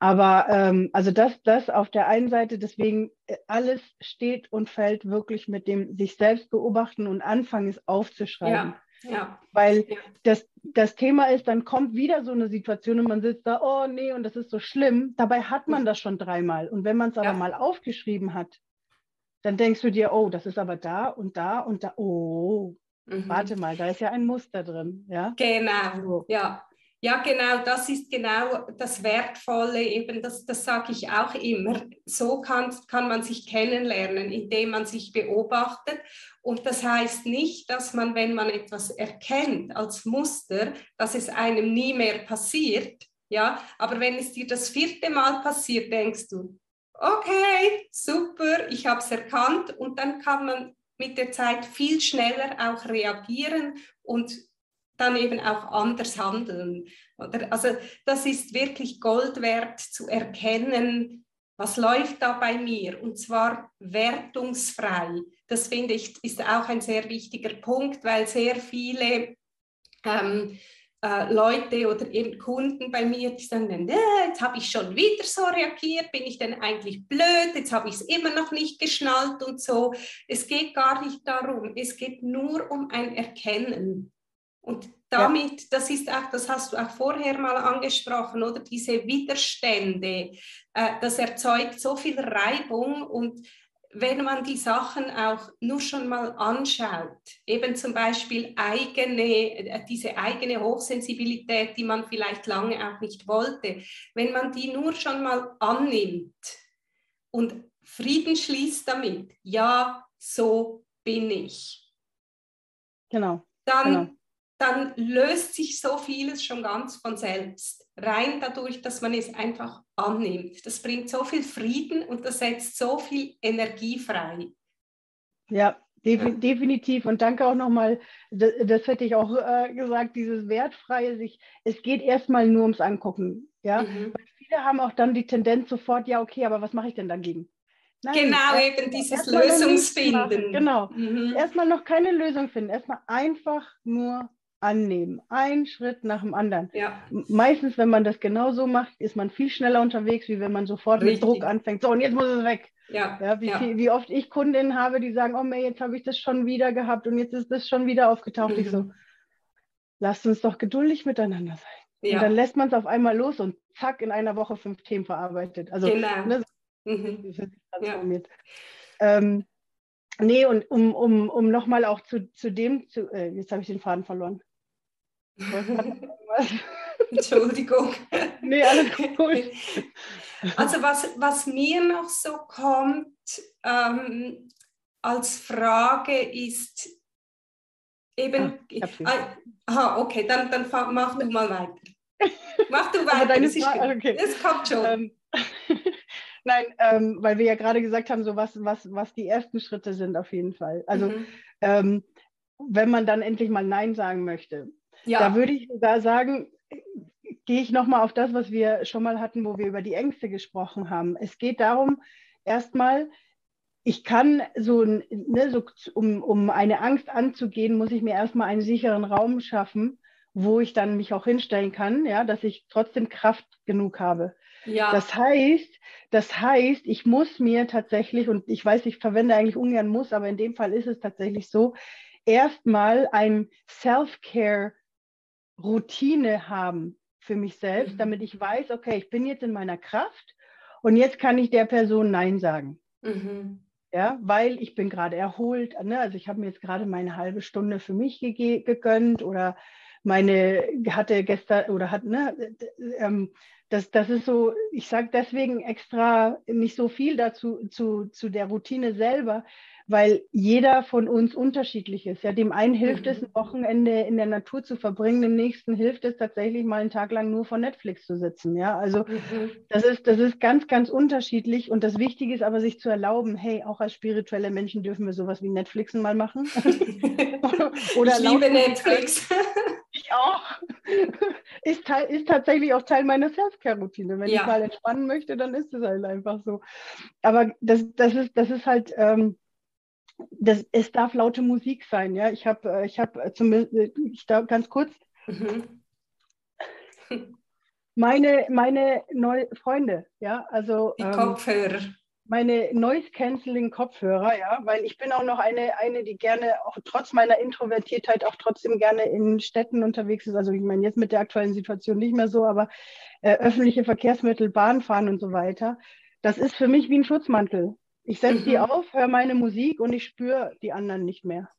Aber ähm, also das, das auf der einen Seite, deswegen äh, alles steht und fällt wirklich mit dem sich selbst beobachten und anfangen es aufzuschreiben. Ja, ja. Weil ja. Das, das Thema ist, dann kommt wieder so eine Situation und man sitzt da, oh nee, und das ist so schlimm. Dabei hat man das schon dreimal. Und wenn man es aber mal aufgeschrieben hat, dann denkst du dir, oh, das ist aber da und da und da, oh, mhm. warte mal, da ist ja ein Muster drin. Ja? Genau, so. ja. Ja, genau, das ist genau das Wertvolle, eben das, das sage ich auch immer. So kann, kann man sich kennenlernen, indem man sich beobachtet. Und das heißt nicht, dass man, wenn man etwas erkennt als Muster, dass es einem nie mehr passiert. Ja, aber wenn es dir das vierte Mal passiert, denkst du, okay, super, ich habe es erkannt und dann kann man mit der Zeit viel schneller auch reagieren und dann eben auch anders handeln. Oder? Also das ist wirklich Gold wert zu erkennen, was läuft da bei mir und zwar wertungsfrei. Das finde ich ist auch ein sehr wichtiger Punkt, weil sehr viele ähm, äh, Leute oder eben Kunden bei mir, die sagen, jetzt habe ich schon wieder so reagiert, bin ich denn eigentlich blöd, jetzt habe ich es immer noch nicht geschnallt und so. Es geht gar nicht darum, es geht nur um ein Erkennen. Und damit, ja. das ist auch, das hast du auch vorher mal angesprochen, oder diese Widerstände, äh, das erzeugt so viel Reibung und wenn man die Sachen auch nur schon mal anschaut, eben zum Beispiel eigene, äh, diese eigene Hochsensibilität, die man vielleicht lange auch nicht wollte, wenn man die nur schon mal annimmt und Frieden schließt damit, ja, so bin ich. Genau. Dann genau dann löst sich so vieles schon ganz von selbst. Rein dadurch, dass man es einfach annimmt. Das bringt so viel Frieden und das setzt so viel Energie frei. Ja, Defi definitiv. Und danke auch nochmal, das, das, hätte ich auch äh, gesagt, dieses Wertfreie sich, es geht erstmal nur ums Angucken. Ja? Mhm. viele haben auch dann die Tendenz sofort, ja, okay, aber was mache ich denn dagegen? Nein, genau, erst, eben dieses Lösungsfinden. Genau. Mhm. Erstmal noch keine Lösung finden. Erstmal einfach nur annehmen. Ein Schritt nach dem anderen. Ja. Meistens, wenn man das genau so macht, ist man viel schneller unterwegs, wie wenn man sofort Richtig. mit Druck anfängt. So, und jetzt muss es weg. Ja. ja, wie, ja. Viel, wie, oft ich Kundinnen habe, die sagen, oh jetzt habe ich das schon wieder gehabt und jetzt ist das schon wieder aufgetaucht. Mhm. Ich so, lasst uns doch geduldig miteinander sein. Und dann lässt man es auf einmal los und zack, in einer Woche fünf Themen verarbeitet. Also, genau. ne, mhm. transformiert. Ähm, nee, und um, um, um nochmal auch zu, zu dem, zu, äh, jetzt habe ich den Faden verloren. Entschuldigung. Nee, alles gut. Also was, was mir noch so kommt ähm, als Frage ist eben, ah, aha, okay, dann, dann mach du mal weiter. Mach du weiter, Frage, okay. kommt schon. Ähm, Nein, ähm, weil wir ja gerade gesagt haben, so was, was, was die ersten Schritte sind auf jeden Fall. Also mhm. ähm, wenn man dann endlich mal Nein sagen möchte, ja. Da würde ich sogar sagen, gehe ich nochmal auf das, was wir schon mal hatten, wo wir über die Ängste gesprochen haben. Es geht darum, erstmal, ich kann so, ne, so um, um eine Angst anzugehen, muss ich mir erstmal einen sicheren Raum schaffen, wo ich dann mich auch hinstellen kann, ja, dass ich trotzdem Kraft genug habe. Ja. Das heißt, das heißt, ich muss mir tatsächlich, und ich weiß, ich verwende eigentlich ungern muss, aber in dem Fall ist es tatsächlich so, erstmal ein Self-Care Routine haben für mich selbst, mhm. damit ich weiß, okay, ich bin jetzt in meiner Kraft und jetzt kann ich der Person Nein sagen. Mhm. Ja, weil ich bin gerade erholt. Ne? Also ich habe mir jetzt gerade meine halbe Stunde für mich gegönnt oder meine hatte gestern oder hat, ne, ähm, das, das ist so, ich sage deswegen extra nicht so viel dazu zu, zu der Routine selber, weil jeder von uns unterschiedlich ist. Ja, dem einen hilft mhm. es, ein Wochenende in der Natur zu verbringen, dem nächsten hilft es tatsächlich mal einen Tag lang nur vor Netflix zu sitzen. Ja, also mhm. das ist, das ist ganz, ganz unterschiedlich. Und das Wichtige ist aber, sich zu erlauben, hey, auch als spirituelle Menschen dürfen wir sowas wie Netflixen mal machen. Oder ich liebe Netflix. Ich auch. Ist, ist tatsächlich auch Teil meiner Self-Care-Routine. Wenn ja. ich mal entspannen möchte, dann ist es halt einfach so. Aber das, das, ist, das ist halt, ähm, das, es darf laute Musik sein, ja. Ich habe, äh, ich habe zumindest, ich da ganz kurz. Mhm. Meine, meine neue Freunde, ja, also. Die ähm, Kopfhörer meine Noise Canceling Kopfhörer, ja, weil ich bin auch noch eine, eine, die gerne auch trotz meiner Introvertiertheit auch trotzdem gerne in Städten unterwegs ist. Also ich meine jetzt mit der aktuellen Situation nicht mehr so, aber äh, öffentliche Verkehrsmittel, Bahn fahren und so weiter. Das ist für mich wie ein Schutzmantel. Ich setze mhm. die auf, höre meine Musik und ich spüre die anderen nicht mehr.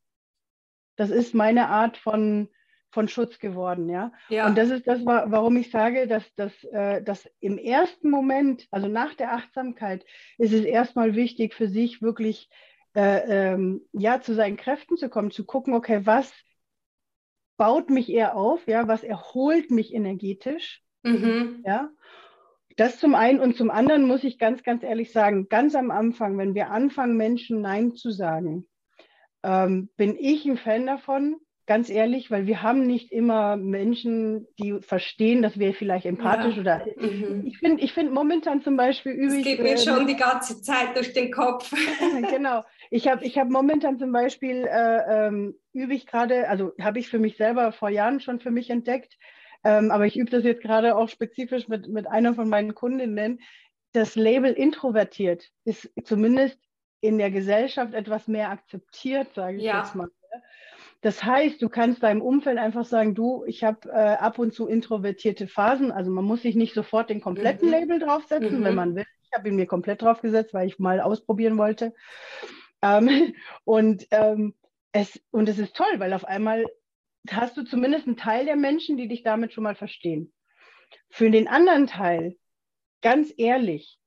Das ist meine Art von von Schutz geworden, ja? ja. Und das ist das, warum ich sage, dass, dass, äh, dass im ersten Moment, also nach der Achtsamkeit, ist es erstmal wichtig für sich wirklich äh, ähm, ja, zu seinen Kräften zu kommen, zu gucken, okay, was baut mich eher auf, ja, was erholt mich energetisch, mhm. ja. Das zum einen und zum anderen muss ich ganz, ganz ehrlich sagen, ganz am Anfang, wenn wir anfangen, Menschen Nein zu sagen, ähm, bin ich ein Fan davon, ganz ehrlich, weil wir haben nicht immer Menschen, die verstehen, dass wir vielleicht empathisch ja. oder mhm. ich finde ich find momentan zum Beispiel üblich. Es geht mir äh, schon die ganze Zeit durch den Kopf. genau. Ich habe ich hab momentan zum Beispiel äh, ähm, übe ich gerade, also habe ich für mich selber vor Jahren schon für mich entdeckt, ähm, aber ich übe das jetzt gerade auch spezifisch mit, mit einer von meinen Kundinnen. Das Label introvertiert ist zumindest in der Gesellschaft etwas mehr akzeptiert, sage ich ja. jetzt mal. Das heißt, du kannst deinem Umfeld einfach sagen, du, ich habe äh, ab und zu introvertierte Phasen. Also man muss sich nicht sofort den kompletten mhm. Label draufsetzen, mhm. wenn man will. Ich habe ihn mir komplett draufgesetzt, weil ich mal ausprobieren wollte. Ähm, und, ähm, es, und es ist toll, weil auf einmal hast du zumindest einen Teil der Menschen, die dich damit schon mal verstehen. Für den anderen Teil, ganz ehrlich,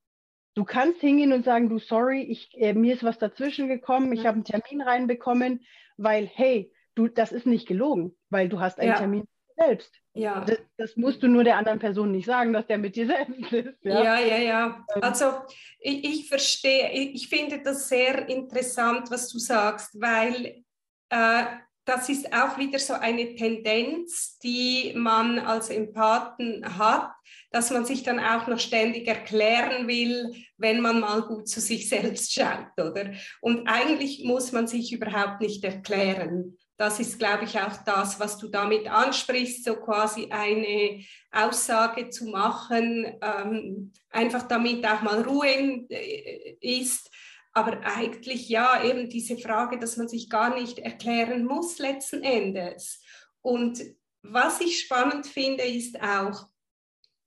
du kannst hingehen und sagen, du, sorry, ich, äh, mir ist was dazwischen gekommen, ich habe einen Termin reinbekommen, weil, hey, du, das ist nicht gelogen, weil du hast einen ja. Termin selbst. Ja. Das, das, musst du nur der anderen Person nicht sagen, dass der mit dir selbst ist. Ja, ja, ja. ja. Ähm. Also ich, ich verstehe, ich, ich, finde das sehr interessant, was du sagst, weil äh, das ist auch wieder so eine Tendenz, die man als Empathen hat, dass man sich dann auch noch ständig erklären will, wenn man mal gut zu sich selbst schaut, oder? Und eigentlich muss man sich überhaupt nicht erklären das ist, glaube ich, auch das, was du damit ansprichst, so quasi eine Aussage zu machen, ähm, einfach damit auch mal Ruhe äh, ist. Aber eigentlich ja, eben diese Frage, dass man sich gar nicht erklären muss letzten Endes. Und was ich spannend finde, ist auch,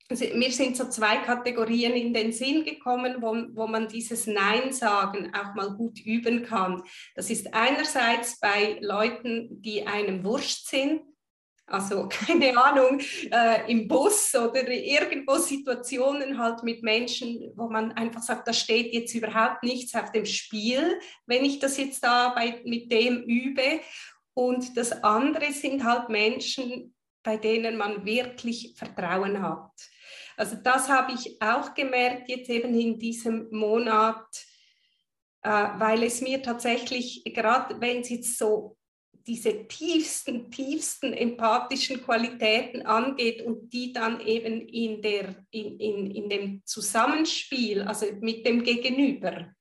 also mir sind so zwei Kategorien in den Sinn gekommen, wo, wo man dieses Nein sagen auch mal gut üben kann. Das ist einerseits bei Leuten, die einem wurscht sind, also keine Ahnung, äh, im Bus oder irgendwo Situationen halt mit Menschen, wo man einfach sagt, da steht jetzt überhaupt nichts auf dem Spiel, wenn ich das jetzt da bei, mit dem übe. Und das andere sind halt Menschen, bei denen man wirklich Vertrauen hat. Also das habe ich auch gemerkt jetzt eben in diesem Monat, äh, weil es mir tatsächlich, gerade wenn es jetzt so diese tiefsten, tiefsten empathischen Qualitäten angeht und die dann eben in, der, in, in, in dem Zusammenspiel, also mit dem Gegenüber,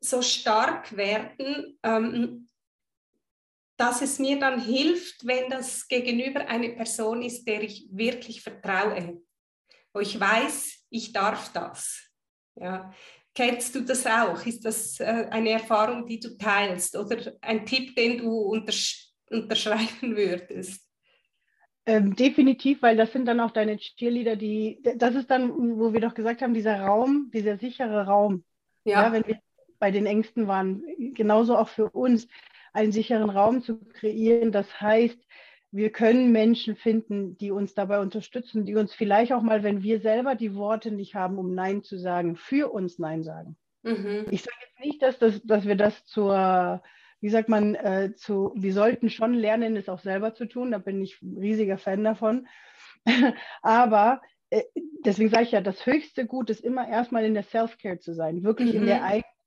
so stark werden, ähm, dass es mir dann hilft, wenn das Gegenüber eine Person ist, der ich wirklich vertraue wo ich weiß, ich darf das. Ja. Kennst du das auch? Ist das äh, eine Erfahrung, die du teilst oder ein Tipp, den du untersch unterschreiben würdest? Ähm, definitiv, weil das sind dann auch deine Cheerleader, die, das ist dann, wo wir doch gesagt haben, dieser Raum, dieser sichere Raum. Ja. ja wenn wir bei den Ängsten waren, genauso auch für uns, einen sicheren Raum zu kreieren. Das heißt, wir können Menschen finden, die uns dabei unterstützen, die uns vielleicht auch mal, wenn wir selber die Worte nicht haben, um Nein zu sagen, für uns Nein sagen. Mhm. Ich sage jetzt nicht, dass, das, dass wir das zur, wie sagt man, äh, zu, wir sollten schon lernen, es auch selber zu tun. Da bin ich ein riesiger Fan davon. Aber äh, deswegen sage ich ja, das höchste Gut ist immer erstmal in der Self-Care zu sein, wirklich mhm. in der eigenen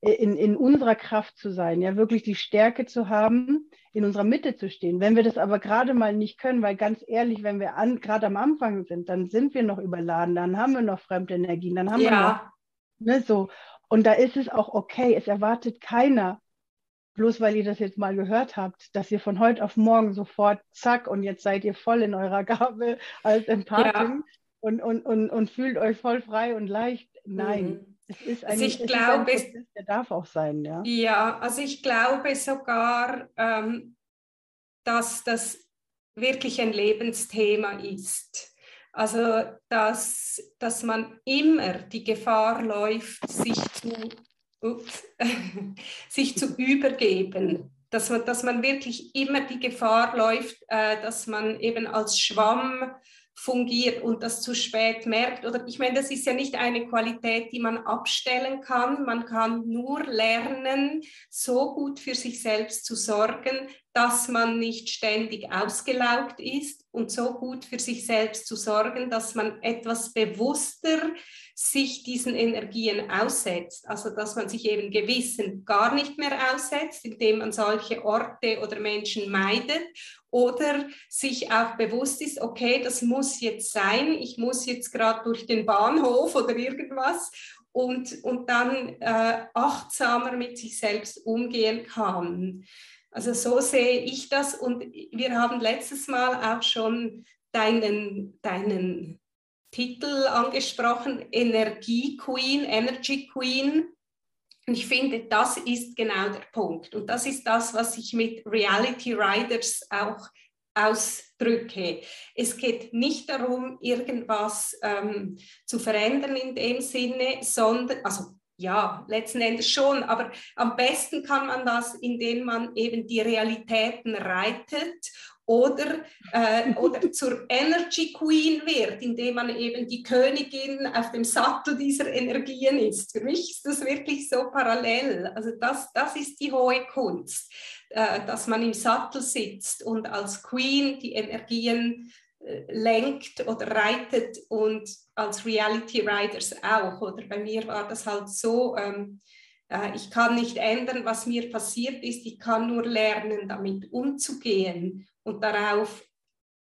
in, in unserer Kraft zu sein, ja, wirklich die Stärke zu haben, in unserer Mitte zu stehen. Wenn wir das aber gerade mal nicht können, weil ganz ehrlich, wenn wir gerade am Anfang sind, dann sind wir noch überladen, dann haben wir noch fremde Energien, dann haben ja. wir noch, ne, so. Und da ist es auch okay, es erwartet keiner, bloß weil ihr das jetzt mal gehört habt, dass ihr von heute auf morgen sofort zack und jetzt seid ihr voll in eurer Gabe als Empathin. und, und, und, und fühlt euch voll frei und leicht. Nein. Mhm. Es ist ein, also ich glaube, Prozess, der darf auch sein, ja. Ja, also ich glaube sogar, ähm, dass das wirklich ein Lebensthema ist. Also, dass, dass man immer die Gefahr läuft, sich zu, ups, sich zu übergeben. Dass man, dass man wirklich immer die Gefahr läuft, äh, dass man eben als Schwamm fungiert und das zu spät merkt. Oder ich meine, das ist ja nicht eine Qualität, die man abstellen kann. Man kann nur lernen, so gut für sich selbst zu sorgen, dass man nicht ständig ausgelaugt ist und so gut für sich selbst zu sorgen, dass man etwas bewusster sich diesen Energien aussetzt. Also dass man sich eben Gewissen gar nicht mehr aussetzt, indem man solche Orte oder Menschen meidet oder sich auch bewusst ist, okay, das muss jetzt sein, ich muss jetzt gerade durch den Bahnhof oder irgendwas und, und dann äh, achtsamer mit sich selbst umgehen kann. Also so sehe ich das und wir haben letztes Mal auch schon deinen, deinen Titel angesprochen, Energie Queen, Energy Queen. Und ich finde, das ist genau der Punkt. Und das ist das, was ich mit Reality Riders auch ausdrücke. Es geht nicht darum, irgendwas ähm, zu verändern in dem Sinne, sondern, also ja, letzten Endes schon, aber am besten kann man das, indem man eben die Realitäten reitet oder, äh, oder zur Energy Queen wird, indem man eben die Königin auf dem Sattel dieser Energien ist. Für mich ist das wirklich so parallel. Also das, das ist die hohe Kunst, äh, dass man im Sattel sitzt und als Queen die Energien äh, lenkt oder reitet und als Reality Riders auch. Oder bei mir war das halt so, ähm, äh, ich kann nicht ändern, was mir passiert ist, ich kann nur lernen, damit umzugehen und darauf,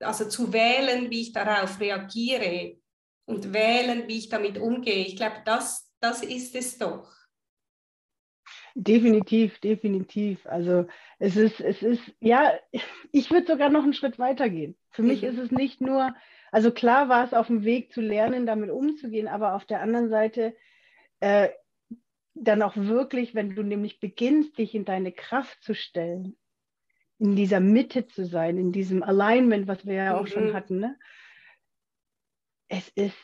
also zu wählen, wie ich darauf reagiere und wählen, wie ich damit umgehe. Ich glaube, das, das ist es doch. Definitiv, definitiv. Also es ist, es ist, ja, ich würde sogar noch einen Schritt weiter gehen. Für mhm. mich ist es nicht nur, also klar war es auf dem Weg zu lernen, damit umzugehen, aber auf der anderen Seite äh, dann auch wirklich, wenn du nämlich beginnst, dich in deine Kraft zu stellen, in dieser Mitte zu sein, in diesem Alignment, was wir ja auch mhm. schon hatten. Ne? Es ist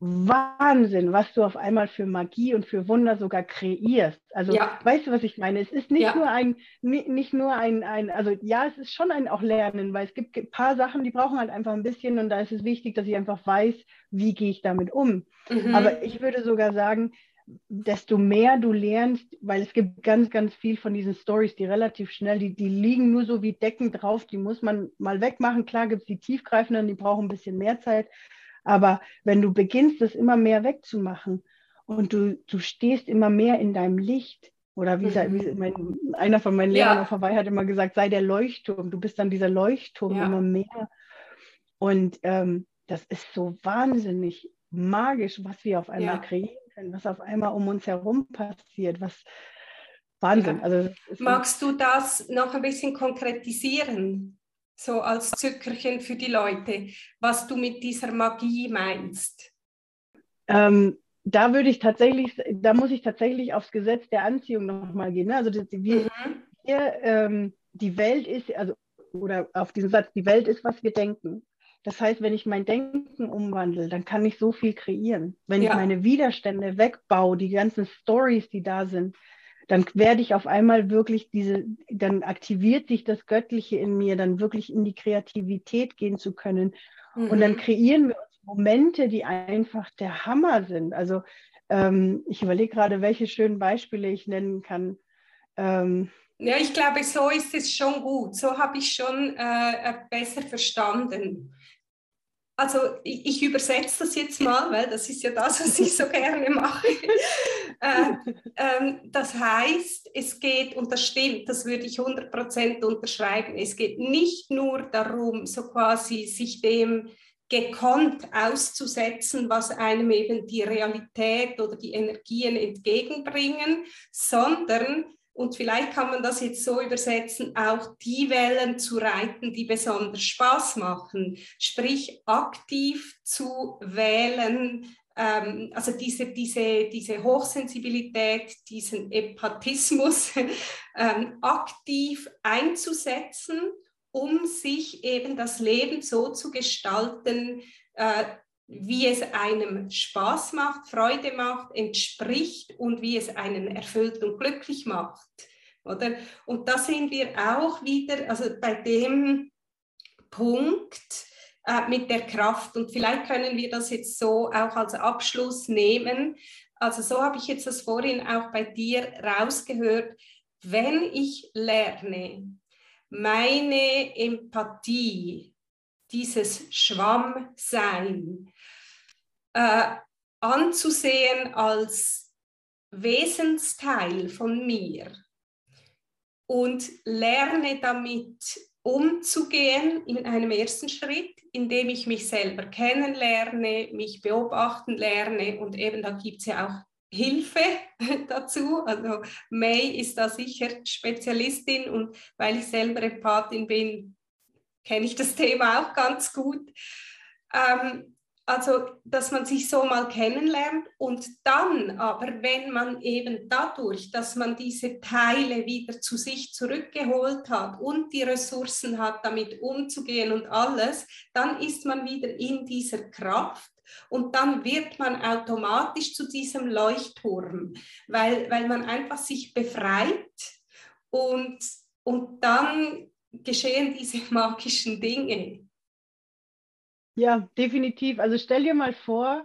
Wahnsinn, was du auf einmal für Magie und für Wunder sogar kreierst. Also ja. weißt du, was ich meine? Es ist nicht ja. nur ein, nicht nur ein, ein, also ja, es ist schon ein auch Lernen, weil es gibt ein paar Sachen, die brauchen halt einfach ein bisschen und da ist es wichtig, dass ich einfach weiß, wie gehe ich damit um. Mhm. Aber ich würde sogar sagen, desto mehr du lernst, weil es gibt ganz, ganz viel von diesen Stories, die relativ schnell, die, die liegen nur so wie Decken drauf, die muss man mal wegmachen. Klar gibt es die tiefgreifenden, die brauchen ein bisschen mehr Zeit. Aber wenn du beginnst, das immer mehr wegzumachen und du, du stehst immer mehr in deinem Licht, oder wie, mhm. wie mein, einer von meinen Lehrern ja. auf Hawaii hat immer gesagt, sei der Leuchtturm, du bist dann dieser Leuchtturm ja. immer mehr. Und ähm, das ist so wahnsinnig magisch, was wir auf einmal ja. kreieren können, was auf einmal um uns herum passiert, was Wahnsinn. Ja. Also, Magst du das noch ein bisschen konkretisieren, so als Zückerchen für die Leute, was du mit dieser Magie meinst? Ähm, da würde ich tatsächlich, da muss ich tatsächlich aufs Gesetz der Anziehung nochmal gehen. Ne? Also das, wir, mhm. wir, ähm, die Welt ist, also oder auf diesen Satz, die Welt ist, was wir denken. Das heißt, wenn ich mein Denken umwandle, dann kann ich so viel kreieren. Wenn ja. ich meine Widerstände wegbaue, die ganzen Stories, die da sind, dann werde ich auf einmal wirklich diese, dann aktiviert sich das Göttliche in mir, dann wirklich in die Kreativität gehen zu können. Mhm. Und dann mhm. kreieren wir uns Momente, die einfach der Hammer sind. Also ähm, ich überlege gerade, welche schönen Beispiele ich nennen kann. Ähm, ja, ich glaube, so ist es schon gut. So habe ich schon äh, besser verstanden also ich, ich, übersetze das jetzt mal, weil das ist ja das, was ich so gerne mache. äh, ähm, das heißt, es geht, und das stimmt, das würde ich 100% unterschreiben, es geht nicht nur darum, so quasi sich dem gekonnt auszusetzen, was einem eben die Realität oder die Energien entgegenbringen, sondern und vielleicht kann man das jetzt so übersetzen, auch die Wellen zu reiten, die besonders Spaß machen, sprich aktiv zu wählen, ähm, also diese, diese, diese Hochsensibilität, diesen Epathismus ähm, aktiv einzusetzen, um sich eben das Leben so zu gestalten, äh, wie es einem Spaß macht, Freude macht, entspricht und wie es einen erfüllt und glücklich macht. Oder? Und da sind wir auch wieder, also bei dem Punkt äh, mit der Kraft. Und vielleicht können wir das jetzt so auch als Abschluss nehmen. Also so habe ich jetzt das vorhin auch bei dir rausgehört. Wenn ich lerne, meine Empathie, dieses Schwammsein, äh, anzusehen als Wesensteil von mir und lerne damit umzugehen in einem ersten Schritt, indem ich mich selber kennenlerne, mich beobachten lerne und eben da gibt es ja auch Hilfe dazu. Also May ist da sicher Spezialistin und weil ich selber Empathin bin, kenne ich das Thema auch ganz gut. Ähm, also, dass man sich so mal kennenlernt und dann aber, wenn man eben dadurch, dass man diese Teile wieder zu sich zurückgeholt hat und die Ressourcen hat, damit umzugehen und alles, dann ist man wieder in dieser Kraft und dann wird man automatisch zu diesem Leuchtturm, weil, weil man einfach sich befreit und, und dann geschehen diese magischen Dinge. Ja, definitiv. Also stell dir mal vor,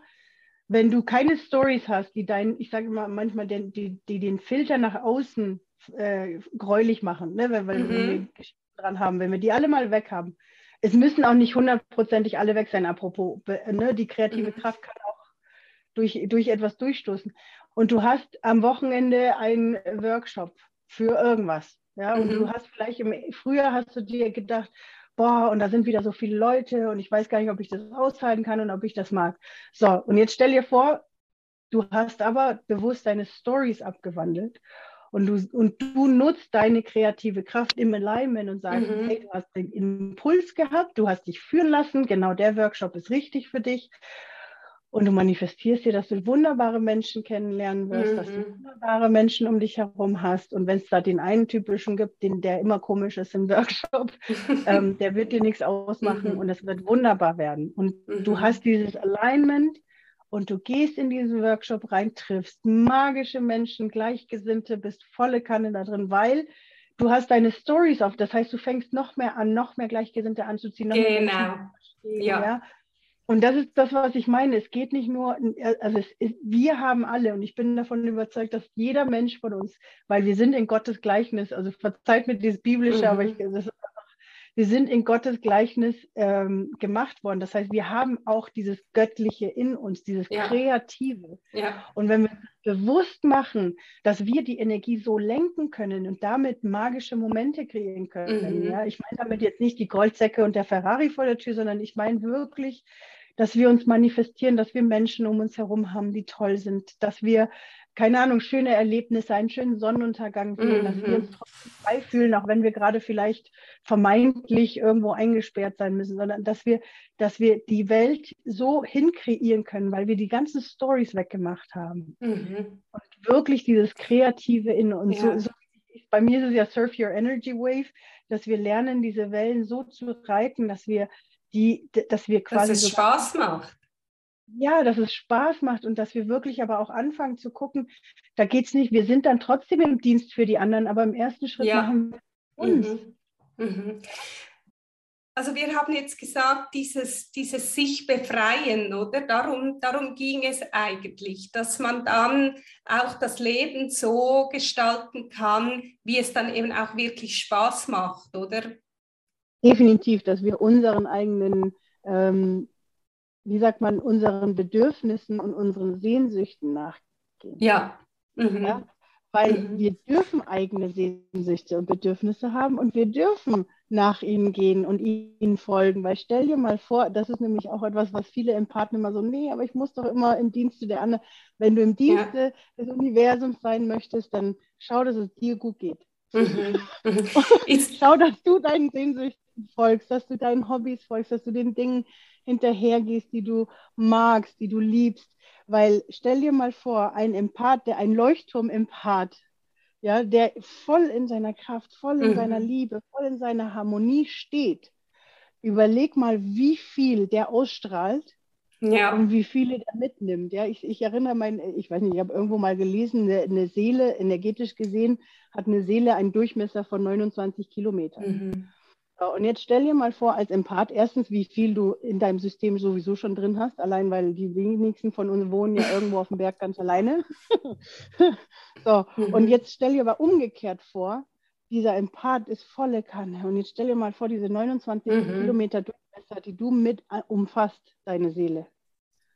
wenn du keine Stories hast, die dein, ich sage mal manchmal, den, die, die den Filter nach außen äh, gräulich machen, ne? weil, weil mhm. wir Geschichten dran haben, wenn wir die alle mal weg haben. Es müssen auch nicht hundertprozentig alle weg sein, apropos. Ne? Die kreative mhm. Kraft kann auch durch, durch etwas durchstoßen. Und du hast am Wochenende einen Workshop für irgendwas. Ja, und mhm. du hast vielleicht im Frühjahr hast du dir gedacht, boah, und da sind wieder so viele Leute und ich weiß gar nicht, ob ich das aushalten kann und ob ich das mag. So, und jetzt stell dir vor, du hast aber bewusst deine Stories abgewandelt und du, und du nutzt deine kreative Kraft im Alignment und sagst, mhm. hey, du hast den Impuls gehabt, du hast dich führen lassen, genau der Workshop ist richtig für dich und du manifestierst dir, dass du wunderbare Menschen kennenlernen wirst, mhm. dass du mhm. wunderbare Menschen um dich herum hast. Und wenn es da den einen typischen gibt, den, der immer komisch ist im Workshop, ähm, der wird dir nichts ausmachen mhm. und es wird wunderbar werden. Und mhm. du hast dieses Alignment und du gehst in diesen Workshop rein, triffst magische Menschen, Gleichgesinnte, bist volle Kanne da drin, weil du hast deine Stories auf. Das heißt, du fängst noch mehr an, noch mehr Gleichgesinnte anzuziehen. genau. Ja. ja. Und das ist das, was ich meine. Es geht nicht nur, also ist, wir haben alle, und ich bin davon überzeugt, dass jeder Mensch von uns, weil wir sind in Gottes Gleichnis, also verzeiht mir dieses Biblische, mhm. aber ich, das ist wir sind in Gottes Gleichnis ähm, gemacht worden. Das heißt, wir haben auch dieses Göttliche in uns, dieses ja. Kreative. Ja. Und wenn wir bewusst machen, dass wir die Energie so lenken können und damit magische Momente kreieren können. Mhm. Ja? Ich meine damit jetzt nicht die Goldsäcke und der Ferrari vor der Tür, sondern ich meine wirklich, dass wir uns manifestieren, dass wir Menschen um uns herum haben, die toll sind, dass wir keine Ahnung, schöne Erlebnisse, einen schönen Sonnenuntergang sehen, mhm. dass wir uns mhm. trotzdem frei fühlen, auch wenn wir gerade vielleicht vermeintlich irgendwo eingesperrt sein müssen, sondern dass wir, dass wir die Welt so hinkreieren können, weil wir die ganzen Stories weggemacht haben. Mhm. Und wirklich dieses Kreative in uns. Ja. So, so, bei mir ist es ja Surf Your Energy Wave, dass wir lernen, diese Wellen so zu reiten, dass wir die, dass wir quasi. Dass es Spaß macht ja, dass es Spaß macht und dass wir wirklich aber auch anfangen zu gucken, da geht es nicht, wir sind dann trotzdem im Dienst für die anderen, aber im ersten Schritt ja. machen wir uns. Mhm. Mhm. Also wir haben jetzt gesagt, dieses, dieses sich befreien, oder? Darum, darum ging es eigentlich, dass man dann auch das Leben so gestalten kann, wie es dann eben auch wirklich Spaß macht, oder? Definitiv, dass wir unseren eigenen ähm, wie sagt man, unseren Bedürfnissen und unseren Sehnsüchten nachgehen. Ja. Mhm. ja? weil mhm. wir dürfen eigene Sehnsüchte und Bedürfnisse haben und wir dürfen nach ihnen gehen und ihnen folgen. Weil stell dir mal vor, das ist nämlich auch etwas, was viele Empathen immer so, nee, aber ich muss doch immer im Dienste der anderen. Wenn du im Dienste ja. des Universums sein möchtest, dann schau, dass es dir gut geht. Mhm. Mhm. schau, dass du deinen Sehnsüchten folgst, dass du deinen Hobbys folgst, dass du den Dingen hinterhergehst, die du magst, die du liebst. Weil stell dir mal vor, ein Empath, der ein Leuchtturm-Empath, ja, der voll in seiner Kraft, voll in mhm. seiner Liebe, voll in seiner Harmonie steht. Überleg mal, wie viel der ausstrahlt ja. und wie viele der mitnimmt. Ja, ich, ich erinnere mein, ich weiß nicht, ich habe irgendwo mal gelesen, eine, eine, Seele, energetisch gesehen, hat eine Seele einen Durchmesser von 29 Kilometern. Mhm. Und jetzt stell dir mal vor, als Empath, erstens, wie viel du in deinem System sowieso schon drin hast, allein weil die wenigsten von uns wohnen ja irgendwo auf dem Berg ganz alleine. so, mhm. und jetzt stell dir aber umgekehrt vor, dieser Empath ist volle Kanne. Und jetzt stell dir mal vor, diese 29 mhm. Kilometer Durchmesser, die du mit äh, umfasst, deine Seele.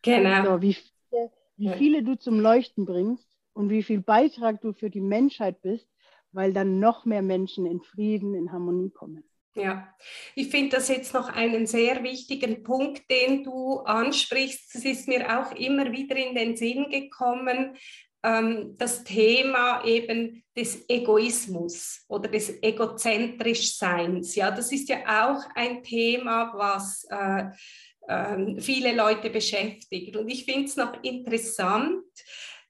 Genau. So, wie viele, wie viele du zum Leuchten bringst und wie viel Beitrag du für die Menschheit bist, weil dann noch mehr Menschen in Frieden, in Harmonie kommen. Ja, ich finde das jetzt noch einen sehr wichtigen Punkt, den du ansprichst. Es ist mir auch immer wieder in den Sinn gekommen, ähm, das Thema eben des Egoismus oder des Egozentrischseins. Ja, das ist ja auch ein Thema, was äh, äh, viele Leute beschäftigt. Und ich finde es noch interessant,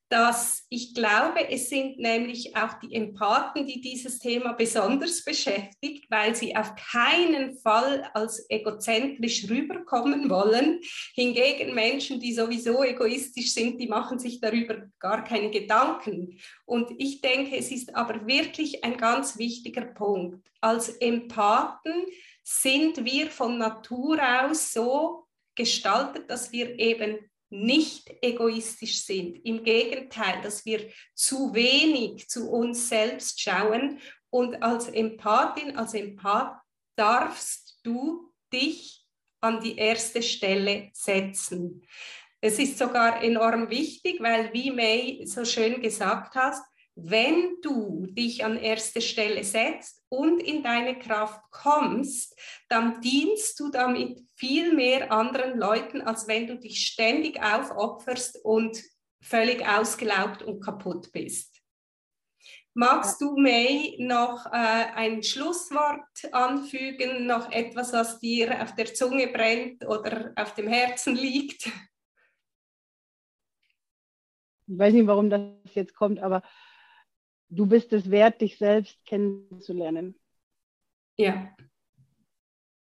dass ich glaube, es sind nämlich auch die Empathen, die dieses Thema besonders beschäftigt, weil sie auf keinen Fall als egozentrisch rüberkommen wollen. Hingegen Menschen, die sowieso egoistisch sind, die machen sich darüber gar keine Gedanken. Und ich denke, es ist aber wirklich ein ganz wichtiger Punkt. Als Empathen sind wir von Natur aus so gestaltet, dass wir eben nicht egoistisch sind. Im Gegenteil, dass wir zu wenig zu uns selbst schauen. Und als Empathin, als Empath darfst du dich an die erste Stelle setzen. Es ist sogar enorm wichtig, weil, wie May so schön gesagt hast, wenn du dich an erste Stelle setzt und in deine Kraft kommst, dann dienst du damit viel mehr anderen Leuten, als wenn du dich ständig aufopferst und völlig ausgelaugt und kaputt bist. Magst du, May, noch äh, ein Schlusswort anfügen, noch etwas, was dir auf der Zunge brennt oder auf dem Herzen liegt? Ich weiß nicht, warum das jetzt kommt, aber du bist es wert, dich selbst kennenzulernen. Ja.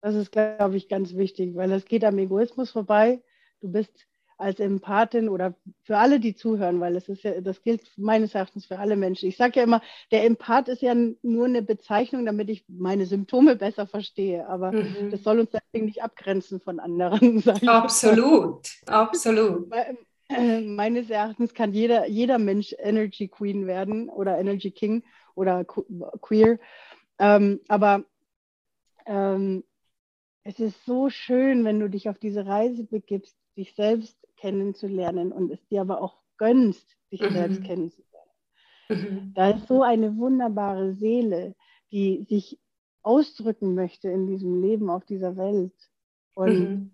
Das ist, glaube ich, ganz wichtig, weil es geht am Egoismus vorbei. Du bist als Empathin oder für alle, die zuhören, weil es ist ja, das gilt meines Erachtens für alle Menschen. Ich sage ja immer, der Empath ist ja nur eine Bezeichnung, damit ich meine Symptome besser verstehe. Aber mhm. das soll uns deswegen nicht abgrenzen von anderen. Absolut, absolut. Äh, meines Erachtens kann jeder, jeder Mensch Energy Queen werden oder Energy King oder Queer. Ähm, aber ähm, es ist so schön, wenn du dich auf diese Reise begibst, dich selbst kennenzulernen und es dir aber auch gönnst, dich mhm. selbst kennenzulernen. Mhm. Da ist so eine wunderbare Seele, die sich ausdrücken möchte in diesem Leben auf dieser Welt. Und mhm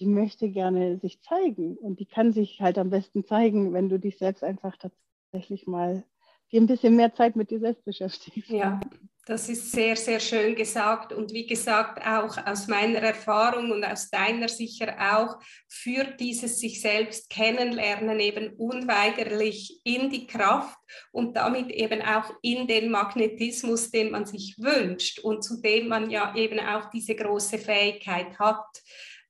die möchte gerne sich zeigen und die kann sich halt am besten zeigen, wenn du dich selbst einfach tatsächlich mal dir ein bisschen mehr Zeit mit dir selbst beschäftigst. Ja, das ist sehr, sehr schön gesagt und wie gesagt, auch aus meiner Erfahrung und aus deiner sicher auch, führt dieses sich selbst kennenlernen eben unweigerlich in die Kraft und damit eben auch in den Magnetismus, den man sich wünscht und zu dem man ja eben auch diese große Fähigkeit hat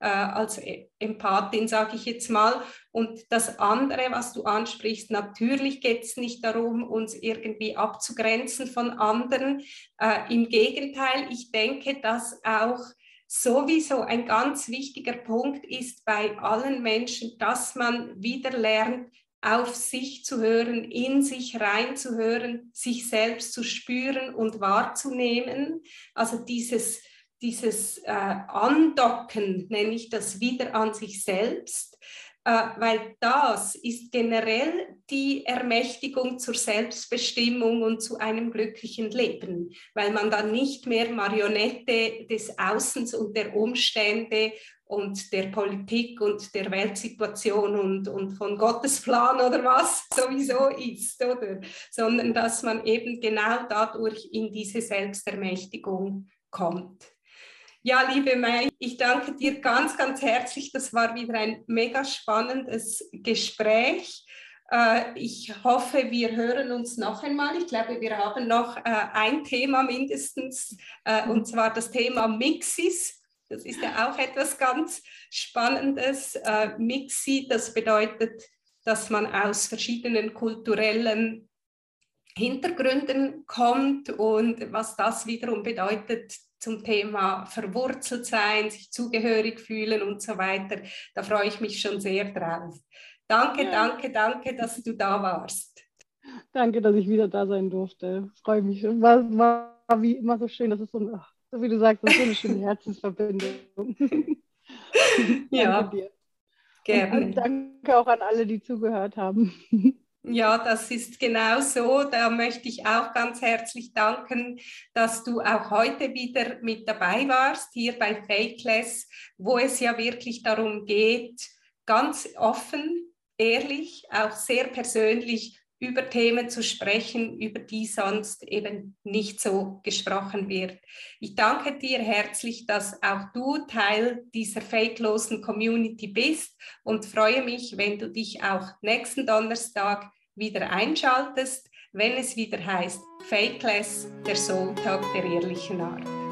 äh, als e-, Empathin, sage ich jetzt mal. Und das andere, was du ansprichst, natürlich geht es nicht darum, uns irgendwie abzugrenzen von anderen. Äh, Im Gegenteil, ich denke, dass auch sowieso ein ganz wichtiger Punkt ist bei allen Menschen, dass man wieder lernt, auf sich zu hören, in sich reinzuhören, sich selbst zu spüren und wahrzunehmen. Also dieses dieses äh, Andocken, nenne ich das wieder an sich selbst, äh, weil das ist generell die Ermächtigung zur Selbstbestimmung und zu einem glücklichen Leben, weil man dann nicht mehr Marionette des Außens und der Umstände und der Politik und der Weltsituation und, und von Gottes Plan oder was sowieso ist, oder? Sondern dass man eben genau dadurch in diese Selbstermächtigung kommt. Ja, liebe Mai, ich danke dir ganz, ganz herzlich. Das war wieder ein mega spannendes Gespräch. Äh, ich hoffe, wir hören uns noch einmal. Ich glaube, wir haben noch äh, ein Thema mindestens, äh, und zwar das Thema Mixis. Das ist ja auch etwas ganz Spannendes. Mixi, das bedeutet, dass man aus verschiedenen kulturellen Hintergründen kommt und was das wiederum bedeutet, zum Thema verwurzelt sein, sich zugehörig fühlen und so weiter. Da freue ich mich schon sehr drauf. Danke, ja. danke, danke, dass du da warst. Danke, dass ich wieder da sein durfte. Freue mich. War, war wie immer so schön. Das ist so, so wie du sagst, so eine schöne Herzensverbindung. ja, dir. gerne. Und danke auch an alle, die zugehört haben. Ja, das ist genau so. Da möchte ich auch ganz herzlich danken, dass du auch heute wieder mit dabei warst, hier bei Fakeless, wo es ja wirklich darum geht, ganz offen, ehrlich, auch sehr persönlich über Themen zu sprechen, über die sonst eben nicht so gesprochen wird. Ich danke dir herzlich, dass auch du Teil dieser fakelosen Community bist und freue mich, wenn du dich auch nächsten Donnerstag wieder einschaltest, wenn es wieder heißt Fakeless, der Soul Talk der ehrlichen Art.